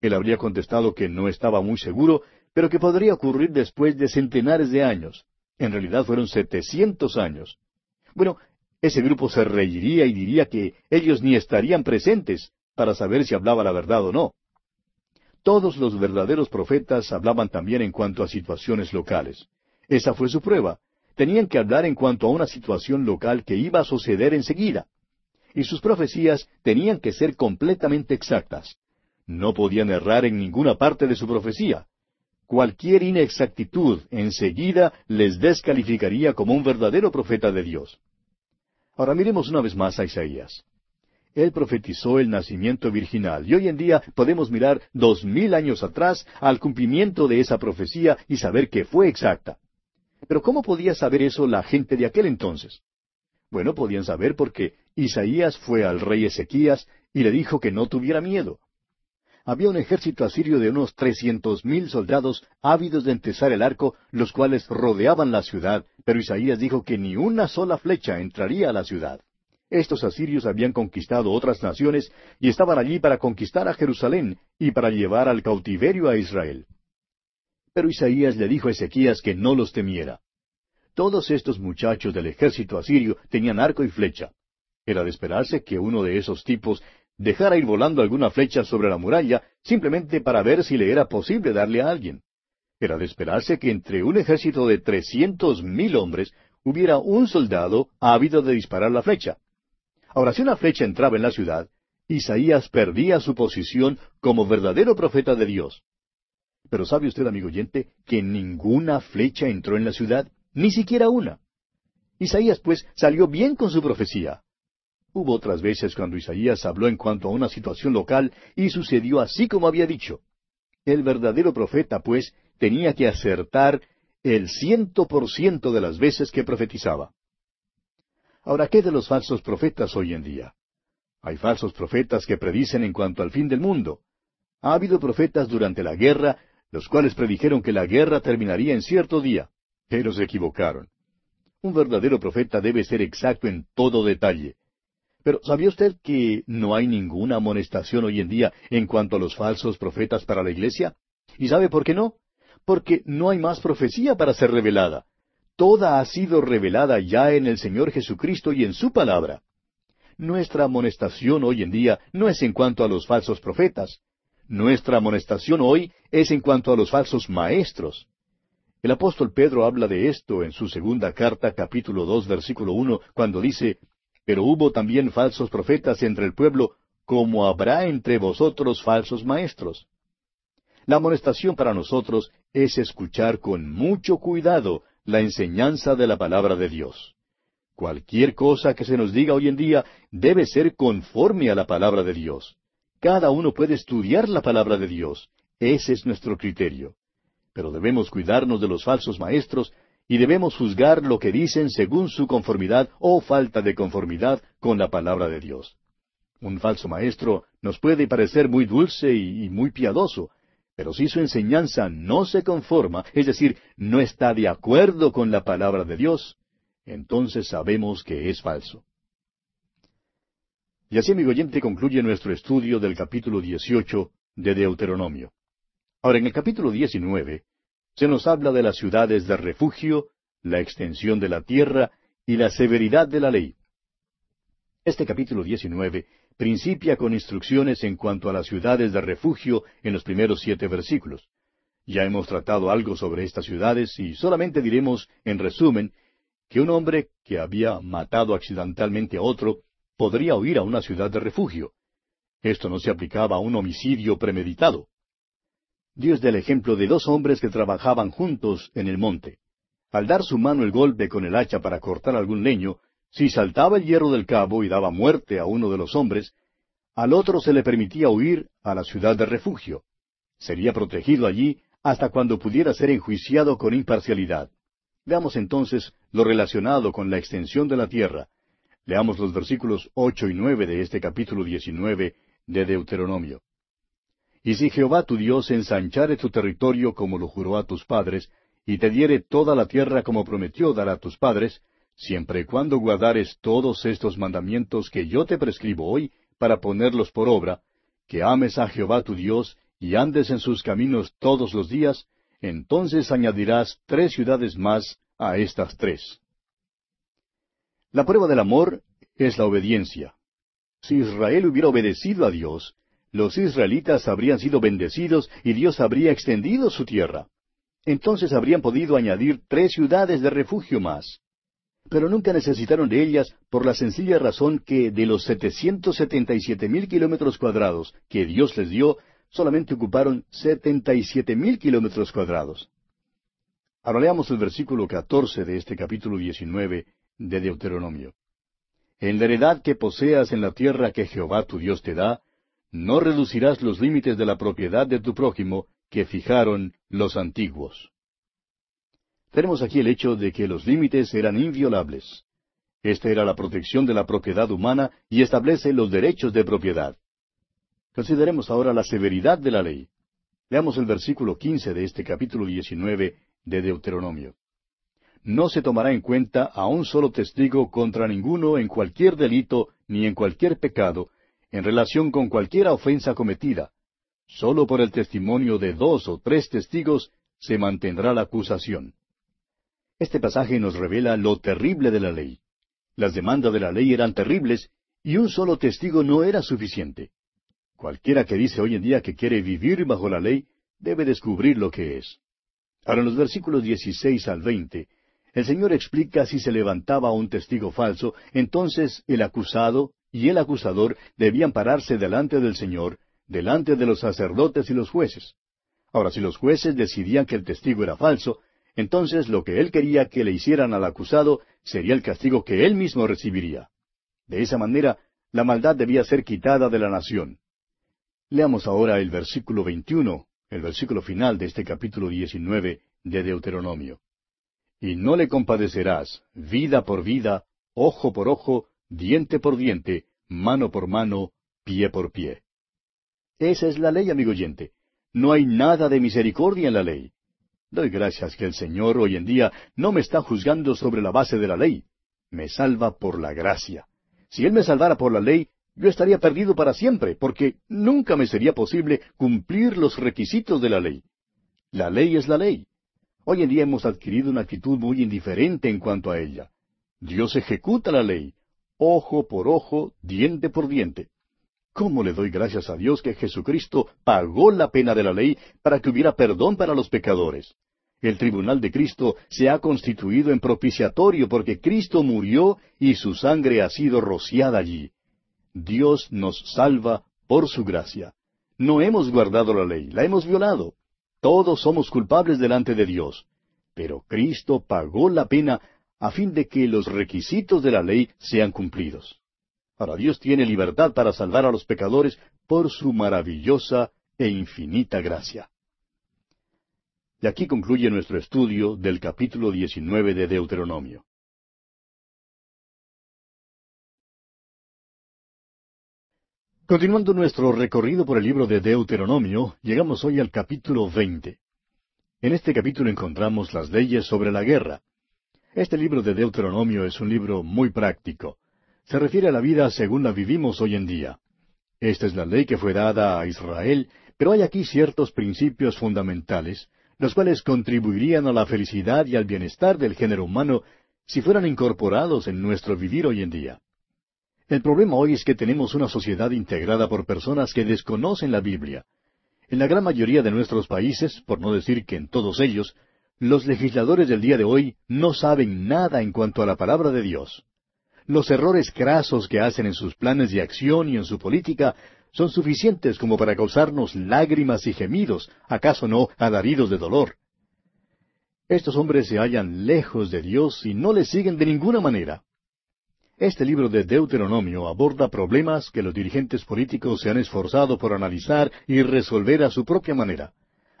Él habría contestado que no estaba muy seguro, pero que podría ocurrir después de centenares de años. En realidad fueron setecientos años. Bueno, ese grupo se reiría y diría que ellos ni estarían presentes para saber si hablaba la verdad o no. Todos los verdaderos profetas hablaban también en cuanto a situaciones locales. Esa fue su prueba. Tenían que hablar en cuanto a una situación local que iba a suceder enseguida y sus profecías tenían que ser completamente exactas. No podían errar en ninguna parte de su profecía. Cualquier inexactitud enseguida les descalificaría como un verdadero profeta de Dios. Ahora miremos una vez más a Isaías. Él profetizó el nacimiento virginal y hoy en día podemos mirar dos mil años atrás al cumplimiento de esa profecía y saber que fue exacta. Pero ¿cómo podía saber eso la gente de aquel entonces? Bueno, podían saber porque Isaías fue al rey Ezequías y le dijo que no tuviera miedo. Había un ejército asirio de unos trescientos mil soldados ávidos de empezar el arco, los cuales rodeaban la ciudad, pero Isaías dijo que ni una sola flecha entraría a la ciudad. Estos asirios habían conquistado otras naciones y estaban allí para conquistar a Jerusalén y para llevar al cautiverio a Israel. Pero Isaías le dijo a Ezequías que no los temiera. Todos estos muchachos del ejército asirio tenían arco y flecha. Era de esperarse que uno de esos tipos dejara ir volando alguna flecha sobre la muralla simplemente para ver si le era posible darle a alguien. Era de esperarse que entre un ejército de trescientos mil hombres hubiera un soldado ávido de disparar la flecha. Ahora, si una flecha entraba en la ciudad, Isaías perdía su posición como verdadero profeta de Dios. Pero ¿sabe usted, amigo oyente, que ninguna flecha entró en la ciudad? ni siquiera una. Isaías, pues, salió bien con su profecía. Hubo otras veces cuando Isaías habló en cuanto a una situación local y sucedió así como había dicho. El verdadero profeta, pues, tenía que acertar el ciento por ciento de las veces que profetizaba. Ahora, ¿qué de los falsos profetas hoy en día? Hay falsos profetas que predicen en cuanto al fin del mundo. Ha habido profetas durante la guerra, los cuales predijeron que la guerra terminaría en cierto día pero se equivocaron. Un verdadero profeta debe ser exacto en todo detalle. Pero ¿sabía usted que no hay ninguna amonestación hoy en día en cuanto a los falsos profetas para la iglesia? ¿Y sabe por qué no? Porque no hay más profecía para ser revelada. Toda ha sido revelada ya en el Señor Jesucristo y en su palabra. Nuestra amonestación hoy en día no es en cuanto a los falsos profetas. Nuestra amonestación hoy es en cuanto a los falsos maestros. El apóstol Pedro habla de esto en su segunda carta, capítulo dos, versículo uno, cuando dice, Pero hubo también falsos profetas entre el pueblo, como habrá entre vosotros falsos maestros. La amonestación para nosotros es escuchar con mucho cuidado la enseñanza de la palabra de Dios. Cualquier cosa que se nos diga hoy en día debe ser conforme a la palabra de Dios. Cada uno puede estudiar la palabra de Dios. Ese es nuestro criterio pero debemos cuidarnos de los falsos maestros y debemos juzgar lo que dicen según su conformidad o falta de conformidad con la palabra de Dios. Un falso maestro nos puede parecer muy dulce y, muy piadoso, pero si su enseñanza no se conforma, es decir, no está de acuerdo con la palabra de Dios, entonces sabemos que es falso. Y así, amigo oyente, concluye nuestro estudio del capítulo 18 de Deuteronomio. Ahora, en el capítulo 19 se nos habla de las ciudades de refugio, la extensión de la tierra y la severidad de la ley. Este capítulo 19 principia con instrucciones en cuanto a las ciudades de refugio en los primeros siete versículos. Ya hemos tratado algo sobre estas ciudades y solamente diremos, en resumen, que un hombre que había matado accidentalmente a otro podría huir a una ciudad de refugio. Esto no se aplicaba a un homicidio premeditado. Dios da el ejemplo de dos hombres que trabajaban juntos en el monte. Al dar su mano el golpe con el hacha para cortar algún leño, si saltaba el hierro del cabo y daba muerte a uno de los hombres, al otro se le permitía huir a la ciudad de refugio. Sería protegido allí hasta cuando pudiera ser enjuiciado con imparcialidad. Veamos entonces lo relacionado con la extensión de la tierra. Leamos los versículos ocho y nueve de este capítulo diecinueve de Deuteronomio. Y si Jehová tu Dios ensanchare tu territorio como lo juró a tus padres, y te diere toda la tierra como prometió dar a tus padres, siempre y cuando guardares todos estos mandamientos que yo te prescribo hoy, para ponerlos por obra, que ames a Jehová tu Dios, y andes en sus caminos todos los días, entonces añadirás tres ciudades más a estas tres. La prueba del amor es la obediencia. Si Israel hubiera obedecido a Dios, los israelitas habrían sido bendecidos y Dios habría extendido su tierra. Entonces habrían podido añadir tres ciudades de refugio más. Pero nunca necesitaron de ellas por la sencilla razón que de los setecientos setenta y siete mil kilómetros cuadrados que Dios les dio, solamente ocuparon setenta y siete mil kilómetros cuadrados. Ahora leamos el versículo catorce de este capítulo diecinueve de Deuteronomio. En la heredad que poseas en la tierra que Jehová tu Dios te da, no reducirás los límites de la propiedad de tu prójimo que fijaron los antiguos. Tenemos aquí el hecho de que los límites eran inviolables. Esta era la protección de la propiedad humana y establece los derechos de propiedad. Consideremos ahora la severidad de la ley. Leamos el versículo quince de este capítulo diecinueve de Deuteronomio. No se tomará en cuenta a un solo testigo contra ninguno en cualquier delito ni en cualquier pecado, en relación con cualquier ofensa cometida. Solo por el testimonio de dos o tres testigos se mantendrá la acusación. Este pasaje nos revela lo terrible de la ley. Las demandas de la ley eran terribles y un solo testigo no era suficiente. Cualquiera que dice hoy en día que quiere vivir bajo la ley debe descubrir lo que es. Ahora en los versículos 16 al 20, el Señor explica si se levantaba un testigo falso, entonces el acusado y el acusador debían pararse delante del Señor, delante de los sacerdotes y los jueces. Ahora, si los jueces decidían que el testigo era falso, entonces lo que él quería que le hicieran al acusado sería el castigo que él mismo recibiría. De esa manera, la maldad debía ser quitada de la nación. Leamos ahora el versículo 21 el versículo final de este capítulo 19 de Deuteronomio. Y no le compadecerás, vida por vida, ojo por ojo, diente por diente, mano por mano, pie por pie. Esa es la ley, amigo oyente. No hay nada de misericordia en la ley. Doy gracias que el Señor hoy en día no me está juzgando sobre la base de la ley. Me salva por la gracia. Si Él me salvara por la ley, yo estaría perdido para siempre, porque nunca me sería posible cumplir los requisitos de la ley. La ley es la ley. Hoy en día hemos adquirido una actitud muy indiferente en cuanto a ella. Dios ejecuta la ley, ojo por ojo, diente por diente. ¿Cómo le doy gracias a Dios que Jesucristo pagó la pena de la ley para que hubiera perdón para los pecadores? El tribunal de Cristo se ha constituido en propiciatorio porque Cristo murió y su sangre ha sido rociada allí. Dios nos salva por su gracia. No hemos guardado la ley, la hemos violado. Todos somos culpables delante de Dios. Pero Cristo pagó la pena a fin de que los requisitos de la ley sean cumplidos. Ahora Dios tiene libertad para salvar a los pecadores por su maravillosa e infinita gracia. Y aquí concluye nuestro estudio del capítulo 19 de Deuteronomio. Continuando nuestro recorrido por el libro de Deuteronomio, llegamos hoy al capítulo veinte. En este capítulo encontramos las leyes sobre la guerra. Este libro de Deuteronomio es un libro muy práctico. Se refiere a la vida según la vivimos hoy en día. Esta es la ley que fue dada a Israel, pero hay aquí ciertos principios fundamentales, los cuales contribuirían a la felicidad y al bienestar del género humano si fueran incorporados en nuestro vivir hoy en día. El problema hoy es que tenemos una sociedad integrada por personas que desconocen la Biblia. En la gran mayoría de nuestros países, por no decir que en todos ellos, los legisladores del día de hoy no saben nada en cuanto a la palabra de Dios. Los errores crasos que hacen en sus planes de acción y en su política son suficientes como para causarnos lágrimas y gemidos, acaso no alaridos de dolor. Estos hombres se hallan lejos de Dios y no le siguen de ninguna manera. Este libro de Deuteronomio aborda problemas que los dirigentes políticos se han esforzado por analizar y resolver a su propia manera.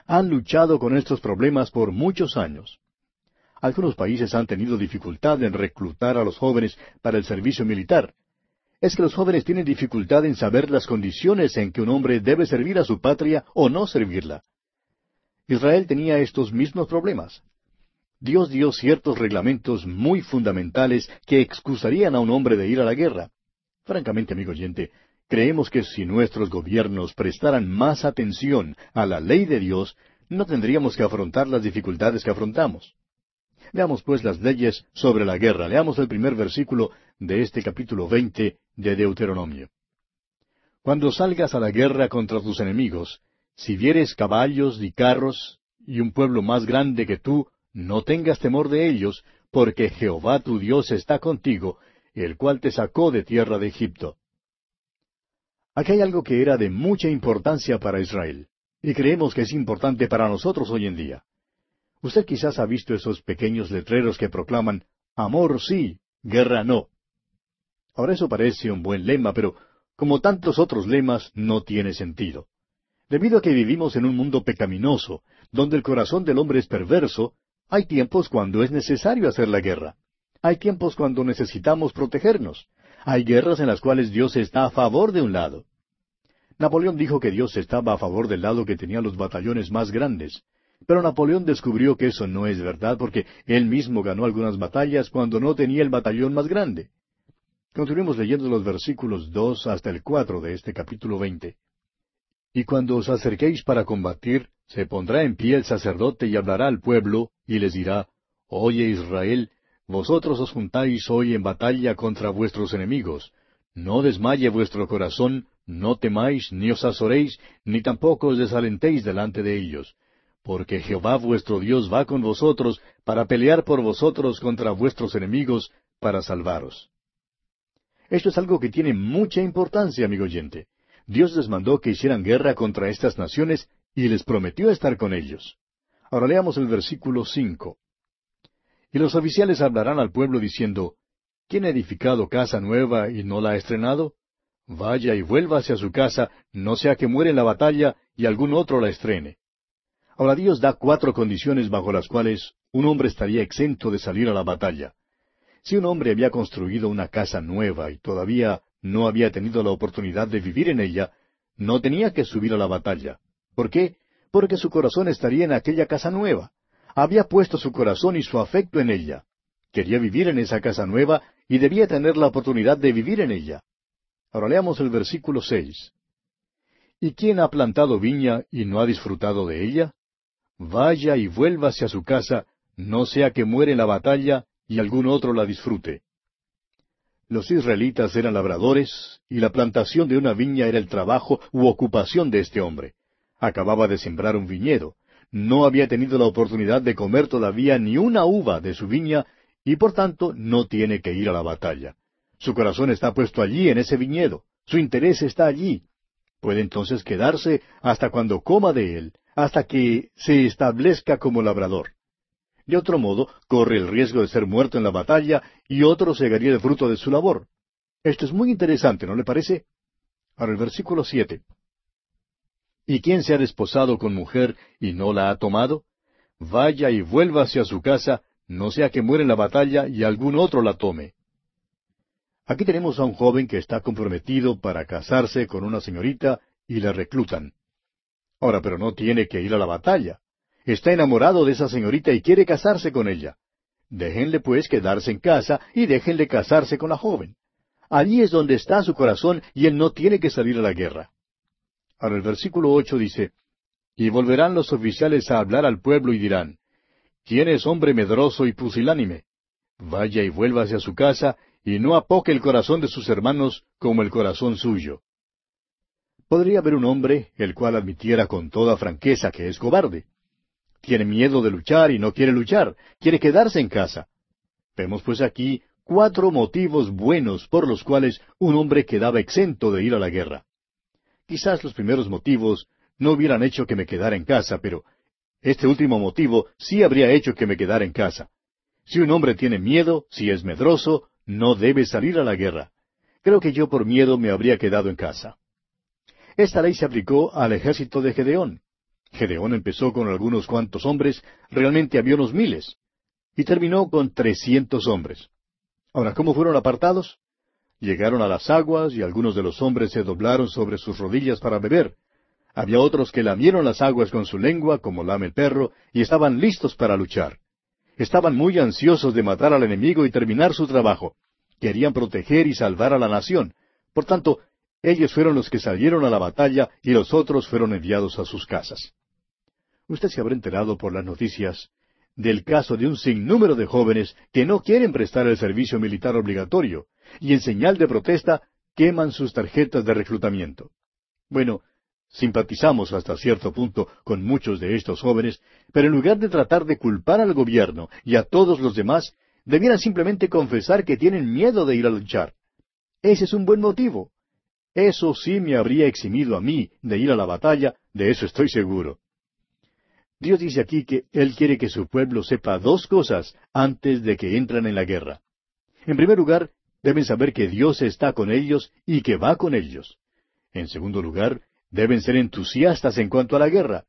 Han luchado con estos problemas por muchos años. Algunos países han tenido dificultad en reclutar a los jóvenes para el servicio militar. Es que los jóvenes tienen dificultad en saber las condiciones en que un hombre debe servir a su patria o no servirla. Israel tenía estos mismos problemas. Dios dio ciertos reglamentos muy fundamentales que excusarían a un hombre de ir a la guerra. Francamente, amigo oyente, creemos que si nuestros gobiernos prestaran más atención a la ley de Dios, no tendríamos que afrontar las dificultades que afrontamos. Veamos pues las leyes sobre la guerra. Leamos el primer versículo de este capítulo veinte de Deuteronomio. Cuando salgas a la guerra contra tus enemigos, si vieres caballos y carros y un pueblo más grande que tú, no tengas temor de ellos, porque Jehová tu Dios está contigo, el cual te sacó de tierra de Egipto. Aquí hay algo que era de mucha importancia para Israel, y creemos que es importante para nosotros hoy en día. Usted quizás ha visto esos pequeños letreros que proclaman Amor sí, guerra no. Ahora eso parece un buen lema, pero como tantos otros lemas, no tiene sentido. Debido a que vivimos en un mundo pecaminoso, donde el corazón del hombre es perverso, hay tiempos cuando es necesario hacer la guerra. Hay tiempos cuando necesitamos protegernos. Hay guerras en las cuales Dios está a favor de un lado. Napoleón dijo que Dios estaba a favor del lado que tenía los batallones más grandes. Pero Napoleón descubrió que eso no es verdad porque él mismo ganó algunas batallas cuando no tenía el batallón más grande. Continuemos leyendo los versículos dos hasta el cuatro de este capítulo veinte. Y cuando os acerquéis para combatir, se pondrá en pie el sacerdote y hablará al pueblo, y les dirá, Oye Israel, vosotros os juntáis hoy en batalla contra vuestros enemigos. No desmaye vuestro corazón, no temáis, ni os azoréis, ni tampoco os desalentéis delante de ellos. Porque Jehová vuestro Dios va con vosotros para pelear por vosotros contra vuestros enemigos, para salvaros. Esto es algo que tiene mucha importancia, amigo oyente. Dios les mandó que hicieran guerra contra estas naciones y les prometió estar con ellos. Ahora leamos el versículo cinco. Y los oficiales hablarán al pueblo diciendo, ¿Quién ha edificado casa nueva y no la ha estrenado? Vaya y vuelva hacia su casa, no sea que muere en la batalla y algún otro la estrene. Ahora Dios da cuatro condiciones bajo las cuales un hombre estaría exento de salir a la batalla. Si un hombre había construido una casa nueva y todavía no había tenido la oportunidad de vivir en ella, no tenía que subir a la batalla. ¿Por qué? Porque su corazón estaría en aquella casa nueva. Había puesto su corazón y su afecto en ella. Quería vivir en esa casa nueva y debía tener la oportunidad de vivir en ella. Ahora leamos el versículo seis. ¿Y quién ha plantado viña y no ha disfrutado de ella? Vaya y vuelva hacia su casa, no sea que muere en la batalla y algún otro la disfrute. Los israelitas eran labradores, y la plantación de una viña era el trabajo u ocupación de este hombre. Acababa de sembrar un viñedo. No había tenido la oportunidad de comer todavía ni una uva de su viña, y por tanto no tiene que ir a la batalla. Su corazón está puesto allí en ese viñedo. Su interés está allí. Puede entonces quedarse hasta cuando coma de él, hasta que se establezca como labrador. De otro modo, corre el riesgo de ser muerto en la batalla y otro segaría el fruto de su labor. Esto es muy interesante, ¿no le parece? Ahora el versículo siete. ¿Y quién se ha desposado con mujer y no la ha tomado? Vaya y vuelva hacia su casa, no sea que muera en la batalla y algún otro la tome. Aquí tenemos a un joven que está comprometido para casarse con una señorita y la reclutan. Ahora, pero no tiene que ir a la batalla. Está enamorado de esa señorita y quiere casarse con ella. Déjenle pues quedarse en casa y déjenle casarse con la joven. Allí es donde está su corazón y él no tiene que salir a la guerra. Ahora el versículo ocho dice, Y volverán los oficiales a hablar al pueblo y dirán, ¿Quién es hombre medroso y pusilánime? Vaya y vuelva hacia su casa, y no apoque el corazón de sus hermanos como el corazón suyo. Podría haber un hombre el cual admitiera con toda franqueza que es cobarde. Tiene miedo de luchar y no quiere luchar, quiere quedarse en casa. Vemos pues aquí cuatro motivos buenos por los cuales un hombre quedaba exento de ir a la guerra. Quizás los primeros motivos no hubieran hecho que me quedara en casa, pero este último motivo sí habría hecho que me quedara en casa. Si un hombre tiene miedo, si es medroso, no debe salir a la guerra. Creo que yo por miedo me habría quedado en casa. Esta ley se aplicó al ejército de Gedeón. Gedeón empezó con algunos cuantos hombres, realmente había unos miles, y terminó con trescientos hombres. Ahora, ¿cómo fueron apartados? Llegaron a las aguas y algunos de los hombres se doblaron sobre sus rodillas para beber. Había otros que lamieron las aguas con su lengua, como lame el perro, y estaban listos para luchar. Estaban muy ansiosos de matar al enemigo y terminar su trabajo. Querían proteger y salvar a la nación. Por tanto, ellos fueron los que salieron a la batalla y los otros fueron enviados a sus casas. Usted se habrá enterado por las noticias del caso de un sinnúmero de jóvenes que no quieren prestar el servicio militar obligatorio y en señal de protesta queman sus tarjetas de reclutamiento. Bueno, simpatizamos hasta cierto punto con muchos de estos jóvenes, pero en lugar de tratar de culpar al gobierno y a todos los demás, debieran simplemente confesar que tienen miedo de ir a luchar. Ese es un buen motivo. Eso sí me habría eximido a mí de ir a la batalla, de eso estoy seguro. Dios dice aquí que Él quiere que su pueblo sepa dos cosas antes de que entren en la guerra. En primer lugar, deben saber que Dios está con ellos y que va con ellos. En segundo lugar, deben ser entusiastas en cuanto a la guerra.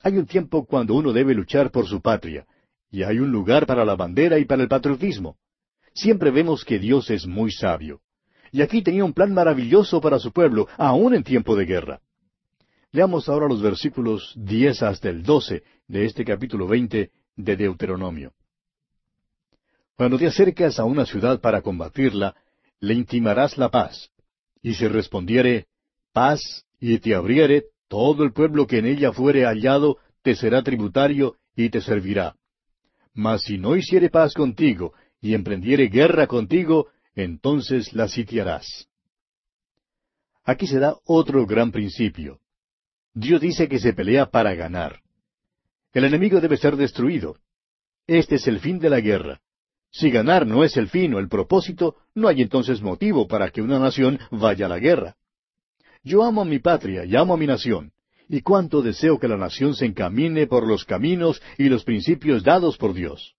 Hay un tiempo cuando uno debe luchar por su patria, y hay un lugar para la bandera y para el patriotismo. Siempre vemos que Dios es muy sabio. Y aquí tenía un plan maravilloso para su pueblo, aún en tiempo de guerra. Leamos ahora los versículos diez hasta el doce de este capítulo veinte de Deuteronomio. Cuando te acercas a una ciudad para combatirla, le intimarás la paz. Y si respondiere, paz, y te abriere, todo el pueblo que en ella fuere hallado te será tributario y te servirá. Mas si no hiciere paz contigo, y emprendiere guerra contigo, entonces la sitiarás. Aquí se da otro gran principio. Dios dice que se pelea para ganar. El enemigo debe ser destruido. Este es el fin de la guerra. Si ganar no es el fin o el propósito, no hay entonces motivo para que una nación vaya a la guerra. Yo amo a mi patria y amo a mi nación, y cuánto deseo que la nación se encamine por los caminos y los principios dados por Dios.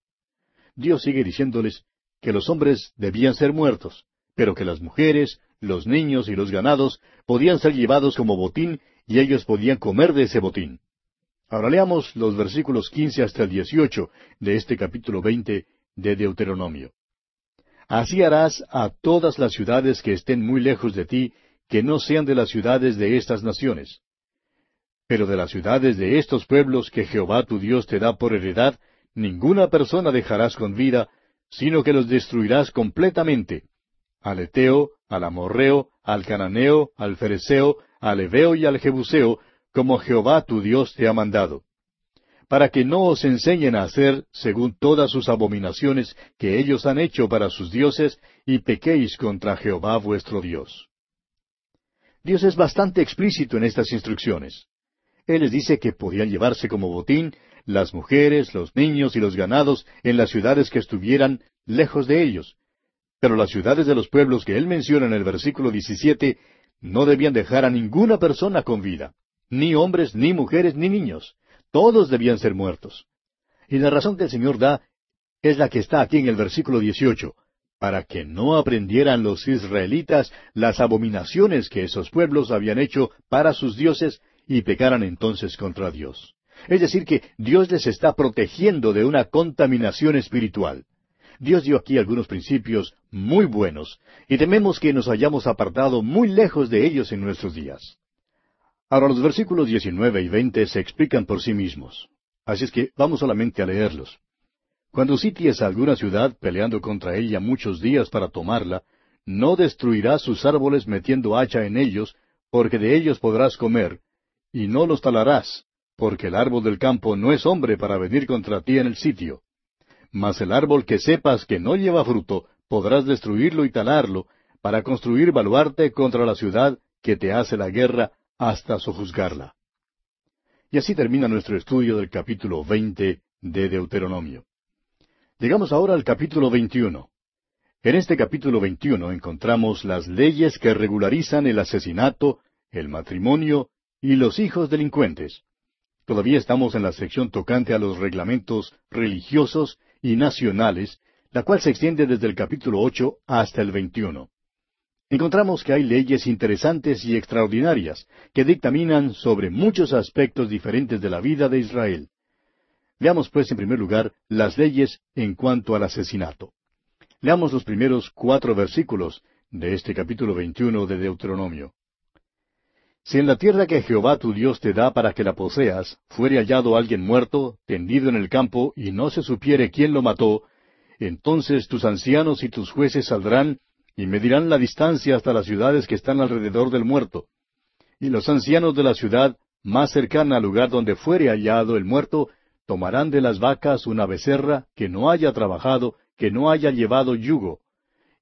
Dios sigue diciéndoles, que los hombres debían ser muertos, pero que las mujeres, los niños y los ganados podían ser llevados como botín y ellos podían comer de ese botín. Ahora leamos los versículos quince hasta el dieciocho de este capítulo veinte de Deuteronomio. Así harás a todas las ciudades que estén muy lejos de ti, que no sean de las ciudades de estas naciones. Pero de las ciudades de estos pueblos que Jehová tu Dios te da por heredad, ninguna persona dejarás con vida, sino que los destruirás completamente. Al Eteo, al Amorreo, al Cananeo, al Fereceo, al Ebeo y al Jebuseo, como Jehová tu Dios te ha mandado, para que no os enseñen a hacer según todas sus abominaciones que ellos han hecho para sus dioses, y pequéis contra Jehová vuestro Dios. Dios es bastante explícito en estas instrucciones. Él les dice que podían llevarse como botín las mujeres, los niños y los ganados en las ciudades que estuvieran lejos de ellos. Pero las ciudades de los pueblos que él menciona en el versículo 17 no debían dejar a ninguna persona con vida, ni hombres, ni mujeres, ni niños. Todos debían ser muertos. Y la razón que el Señor da es la que está aquí en el versículo 18, para que no aprendieran los israelitas las abominaciones que esos pueblos habían hecho para sus dioses y pecaran entonces contra Dios. Es decir, que Dios les está protegiendo de una contaminación espiritual. Dios dio aquí algunos principios muy buenos, y tememos que nos hayamos apartado muy lejos de ellos en nuestros días. Ahora los versículos 19 y 20 se explican por sí mismos. Así es que vamos solamente a leerlos. Cuando sities a alguna ciudad peleando contra ella muchos días para tomarla, no destruirás sus árboles metiendo hacha en ellos, porque de ellos podrás comer, y no los talarás, porque el árbol del campo no es hombre para venir contra ti en el sitio. Mas el árbol que sepas que no lleva fruto, podrás destruirlo y talarlo, para construir baluarte contra la ciudad que te hace la guerra hasta sojuzgarla. Y así termina nuestro estudio del capítulo veinte de Deuteronomio. Llegamos ahora al capítulo veintiuno. En este capítulo veintiuno encontramos las leyes que regularizan el asesinato, el matrimonio y los hijos delincuentes. Todavía estamos en la sección tocante a los reglamentos religiosos y nacionales, la cual se extiende desde el capítulo ocho hasta el veintiuno. Encontramos que hay leyes interesantes y extraordinarias que dictaminan sobre muchos aspectos diferentes de la vida de Israel. Veamos pues en primer lugar las leyes en cuanto al asesinato. Leamos los primeros cuatro versículos de este capítulo 21 de Deuteronomio. Si en la tierra que Jehová tu Dios te da para que la poseas, fuere hallado alguien muerto, tendido en el campo, y no se supiere quién lo mató, entonces tus ancianos y tus jueces saldrán y medirán la distancia hasta las ciudades que están alrededor del muerto. Y los ancianos de la ciudad, más cercana al lugar donde fuere hallado el muerto, tomarán de las vacas una becerra que no haya trabajado que no haya llevado yugo.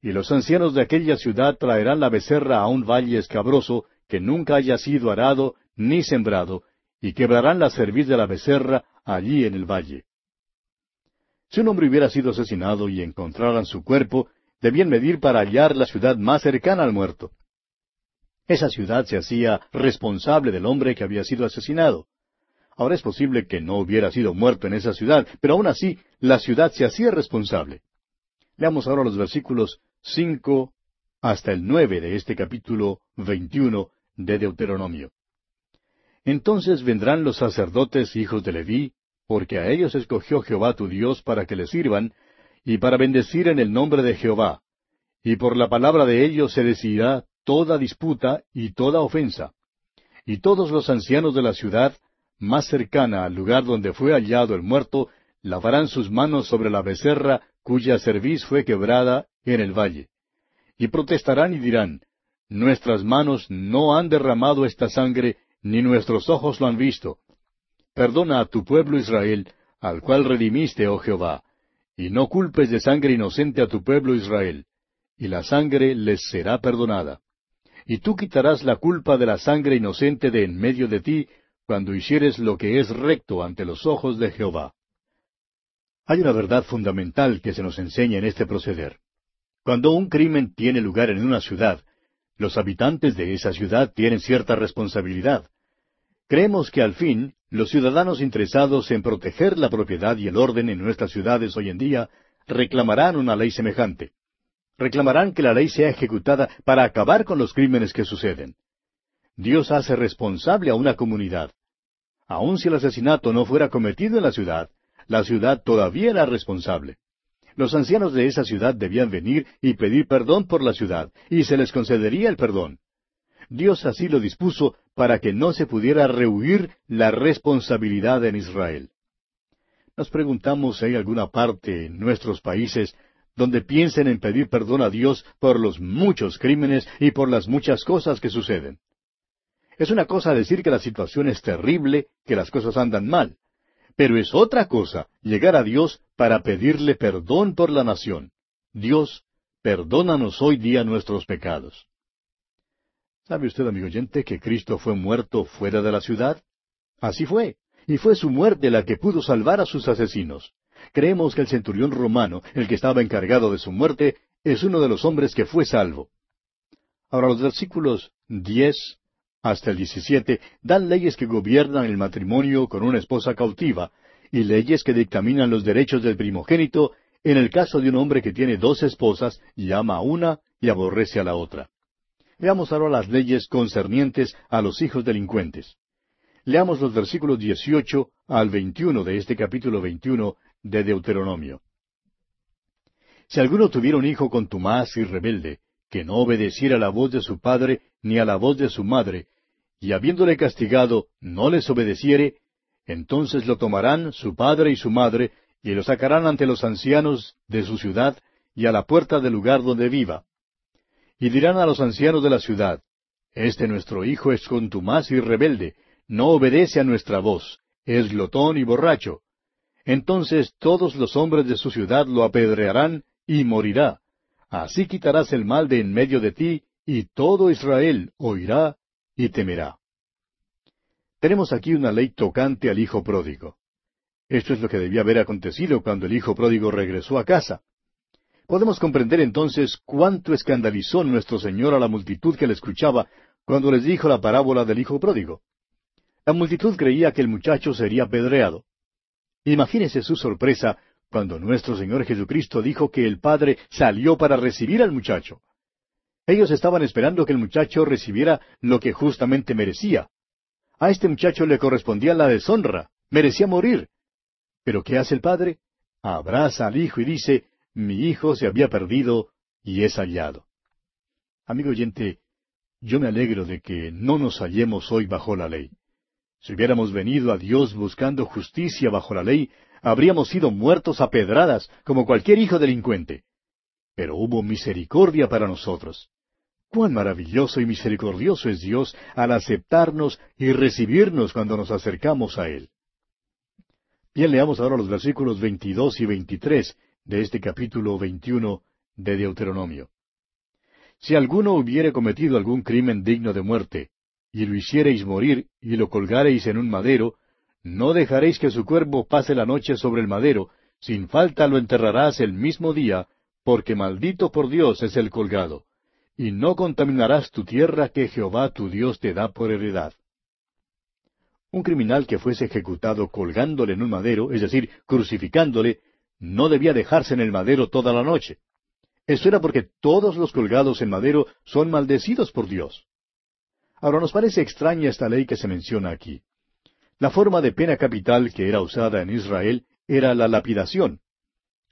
Y los ancianos de aquella ciudad traerán la becerra a un valle escabroso que nunca haya sido arado ni sembrado, y quebrarán la cerviz de la becerra allí en el valle. Si un hombre hubiera sido asesinado y encontraran su cuerpo, debían medir para hallar la ciudad más cercana al muerto. Esa ciudad se hacía responsable del hombre que había sido asesinado. Ahora es posible que no hubiera sido muerto en esa ciudad, pero aún así la ciudad se hacía responsable. Leamos ahora los versículos cinco hasta el nueve de este capítulo veintiuno de Deuteronomio. Entonces vendrán los sacerdotes hijos de Leví, porque a ellos escogió Jehová tu Dios para que le sirvan, y para bendecir en el nombre de Jehová. Y por la palabra de ellos se decidirá toda disputa y toda ofensa. Y todos los ancianos de la ciudad, más cercana al lugar donde fue hallado el muerto, lavarán sus manos sobre la becerra cuya cerviz fue quebrada en el valle. Y protestarán y dirán, Nuestras manos no han derramado esta sangre, ni nuestros ojos lo han visto. Perdona a tu pueblo Israel, al cual redimiste, oh Jehová, y no culpes de sangre inocente a tu pueblo Israel, y la sangre les será perdonada. Y tú quitarás la culpa de la sangre inocente de en medio de ti, cuando hicieres lo que es recto ante los ojos de Jehová. Hay una verdad fundamental que se nos enseña en este proceder. Cuando un crimen tiene lugar en una ciudad, los habitantes de esa ciudad tienen cierta responsabilidad. Creemos que al fin los ciudadanos interesados en proteger la propiedad y el orden en nuestras ciudades hoy en día reclamarán una ley semejante. Reclamarán que la ley sea ejecutada para acabar con los crímenes que suceden. Dios hace responsable a una comunidad. Aun si el asesinato no fuera cometido en la ciudad, la ciudad todavía era responsable. Los ancianos de esa ciudad debían venir y pedir perdón por la ciudad, y se les concedería el perdón. Dios así lo dispuso para que no se pudiera rehuir la responsabilidad en Israel. Nos preguntamos si hay alguna parte en nuestros países donde piensen en pedir perdón a Dios por los muchos crímenes y por las muchas cosas que suceden. Es una cosa decir que la situación es terrible, que las cosas andan mal, pero es otra cosa llegar a Dios para pedirle perdón por la nación. Dios, perdónanos hoy día nuestros pecados. ¿Sabe usted, amigo oyente, que Cristo fue muerto fuera de la ciudad? Así fue, y fue su muerte la que pudo salvar a sus asesinos. Creemos que el centurión romano, el que estaba encargado de su muerte, es uno de los hombres que fue salvo. Ahora los versículos diez hasta el 17 dan leyes que gobiernan el matrimonio con una esposa cautiva y leyes que dictaminan los derechos del primogénito en el caso de un hombre que tiene dos esposas y ama a una y aborrece a la otra. Veamos ahora las leyes concernientes a los hijos delincuentes. Leamos los versículos 18 al 21 de este capítulo 21 de Deuteronomio. Si alguno tuviera un hijo contumaz y rebelde, que no obedeciera la voz de su padre ni a la voz de su madre, y habiéndole castigado no les obedeciere, entonces lo tomarán su padre y su madre, y lo sacarán ante los ancianos de su ciudad y a la puerta del lugar donde viva. Y dirán a los ancianos de la ciudad, Este nuestro hijo es contumaz y rebelde, no obedece a nuestra voz, es glotón y borracho. Entonces todos los hombres de su ciudad lo apedrearán y morirá, así quitarás el mal de en medio de ti, y todo Israel oirá y temerá. Tenemos aquí una ley tocante al hijo pródigo. Esto es lo que debía haber acontecido cuando el hijo pródigo regresó a casa. Podemos comprender entonces cuánto escandalizó nuestro Señor a la multitud que le escuchaba cuando les dijo la parábola del hijo pródigo. La multitud creía que el muchacho sería apedreado. Imagínese su sorpresa cuando nuestro Señor Jesucristo dijo que el Padre salió para recibir al muchacho. Ellos estaban esperando que el muchacho recibiera lo que justamente merecía. A este muchacho le correspondía la deshonra, merecía morir. Pero ¿qué hace el Padre? Abraza al Hijo y dice, mi Hijo se había perdido y es hallado. Amigo oyente, yo me alegro de que no nos hallemos hoy bajo la ley. Si hubiéramos venido a Dios buscando justicia bajo la ley, habríamos sido muertos a pedradas como cualquier hijo delincuente. Pero hubo misericordia para nosotros. Cuán maravilloso y misericordioso es Dios al aceptarnos y recibirnos cuando nos acercamos a Él. Bien, leamos ahora los versículos 22 y 23 de este capítulo 21 de Deuteronomio. Si alguno hubiere cometido algún crimen digno de muerte, y lo hiciereis morir y lo colgareis en un madero, no dejaréis que su cuerpo pase la noche sobre el madero, sin falta lo enterrarás el mismo día, porque maldito por Dios es el colgado, y no contaminarás tu tierra que Jehová tu Dios te da por heredad. Un criminal que fuese ejecutado colgándole en un madero, es decir, crucificándole, no debía dejarse en el madero toda la noche. Esto era porque todos los colgados en madero son maldecidos por Dios. Ahora nos parece extraña esta ley que se menciona aquí. La forma de pena capital que era usada en Israel era la lapidación.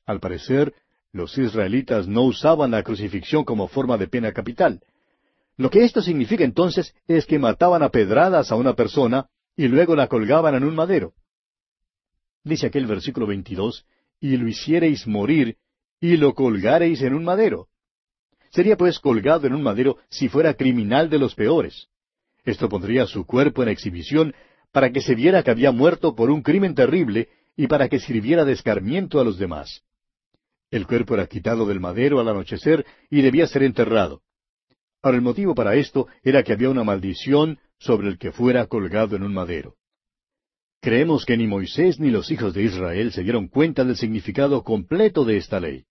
Al parecer, los israelitas no usaban la crucifixión como forma de pena capital. Lo que esto significa entonces es que mataban a pedradas a una persona y luego la colgaban en un madero. Dice aquel versículo 22, y lo hiciereis morir y lo colgareis en un madero. Sería pues colgado en un madero si fuera criminal de los peores. Esto pondría su cuerpo en exhibición para que se viera que había muerto por un crimen terrible y para que sirviera de escarmiento a los demás. El cuerpo era quitado del madero al anochecer y debía ser enterrado. Ahora el motivo para esto era que había una maldición sobre el que fuera colgado en un madero. Creemos que ni Moisés ni los hijos de Israel se dieron cuenta del significado completo de esta ley.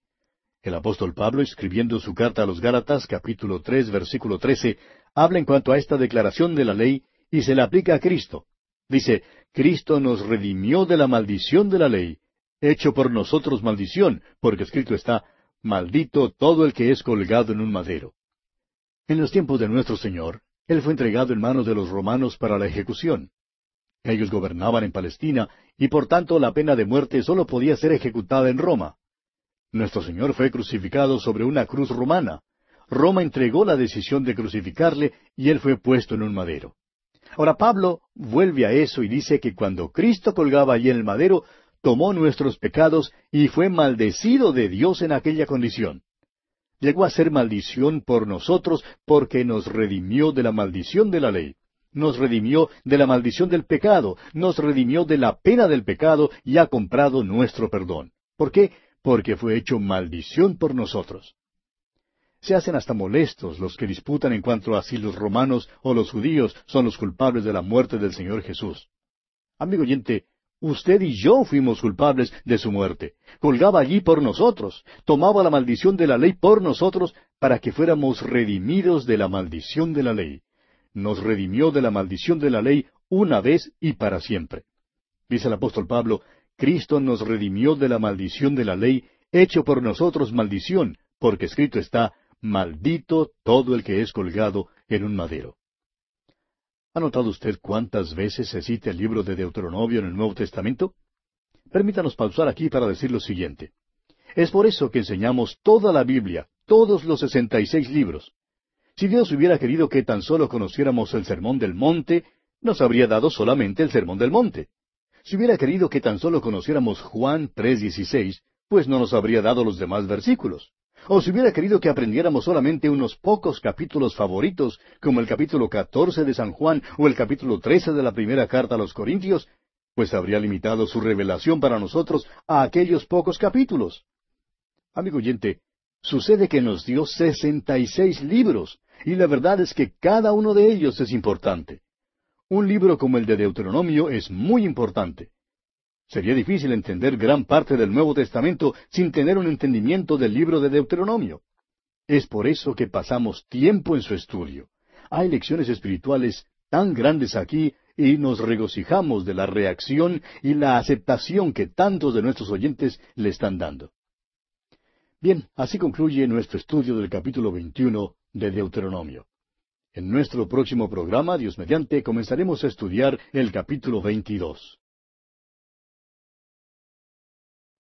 El apóstol Pablo, escribiendo su carta a los Gálatas, capítulo tres, versículo trece, habla en cuanto a esta declaración de la ley y se la aplica a Cristo. Dice, Cristo nos redimió de la maldición de la ley, hecho por nosotros maldición, porque escrito está, maldito todo el que es colgado en un madero. En los tiempos de nuestro Señor, Él fue entregado en manos de los romanos para la ejecución. Ellos gobernaban en Palestina y por tanto la pena de muerte sólo podía ser ejecutada en Roma. Nuestro Señor fue crucificado sobre una cruz romana. Roma entregó la decisión de crucificarle y él fue puesto en un madero. Ahora Pablo vuelve a eso y dice que cuando Cristo colgaba allí en el madero, tomó nuestros pecados y fue maldecido de Dios en aquella condición. Llegó a ser maldición por nosotros porque nos redimió de la maldición de la ley. Nos redimió de la maldición del pecado, nos redimió de la pena del pecado y ha comprado nuestro perdón. ¿Por qué? porque fue hecho maldición por nosotros. Se hacen hasta molestos los que disputan en cuanto a si los romanos o los judíos son los culpables de la muerte del Señor Jesús. Amigo oyente, usted y yo fuimos culpables de su muerte. Colgaba allí por nosotros, tomaba la maldición de la ley por nosotros para que fuéramos redimidos de la maldición de la ley. Nos redimió de la maldición de la ley una vez y para siempre. Dice el apóstol Pablo, Cristo nos redimió de la maldición de la ley, hecho por nosotros maldición, porque escrito está, maldito todo el que es colgado en un madero. ¿Ha notado usted cuántas veces se cita el libro de Deuteronomio en el Nuevo Testamento? Permítanos pausar aquí para decir lo siguiente. Es por eso que enseñamos toda la Biblia, todos los sesenta y seis libros. Si Dios hubiera querido que tan solo conociéramos el Sermón del Monte, nos habría dado solamente el Sermón del Monte. Si hubiera querido que tan solo conociéramos Juan 3:16, pues no nos habría dado los demás versículos. O si hubiera querido que aprendiéramos solamente unos pocos capítulos favoritos, como el capítulo 14 de San Juan o el capítulo 13 de la primera carta a los Corintios, pues habría limitado su revelación para nosotros a aquellos pocos capítulos. Amigo oyente, Sucede que nos dio sesenta y seis libros, y la verdad es que cada uno de ellos es importante. Un libro como el de Deuteronomio es muy importante. Sería difícil entender gran parte del Nuevo Testamento sin tener un entendimiento del libro de Deuteronomio. Es por eso que pasamos tiempo en su estudio. Hay lecciones espirituales tan grandes aquí y nos regocijamos de la reacción y la aceptación que tantos de nuestros oyentes le están dando. Bien, así concluye nuestro estudio del capítulo 21 de Deuteronomio. En nuestro próximo programa, Dios mediante, comenzaremos a estudiar el capítulo 22.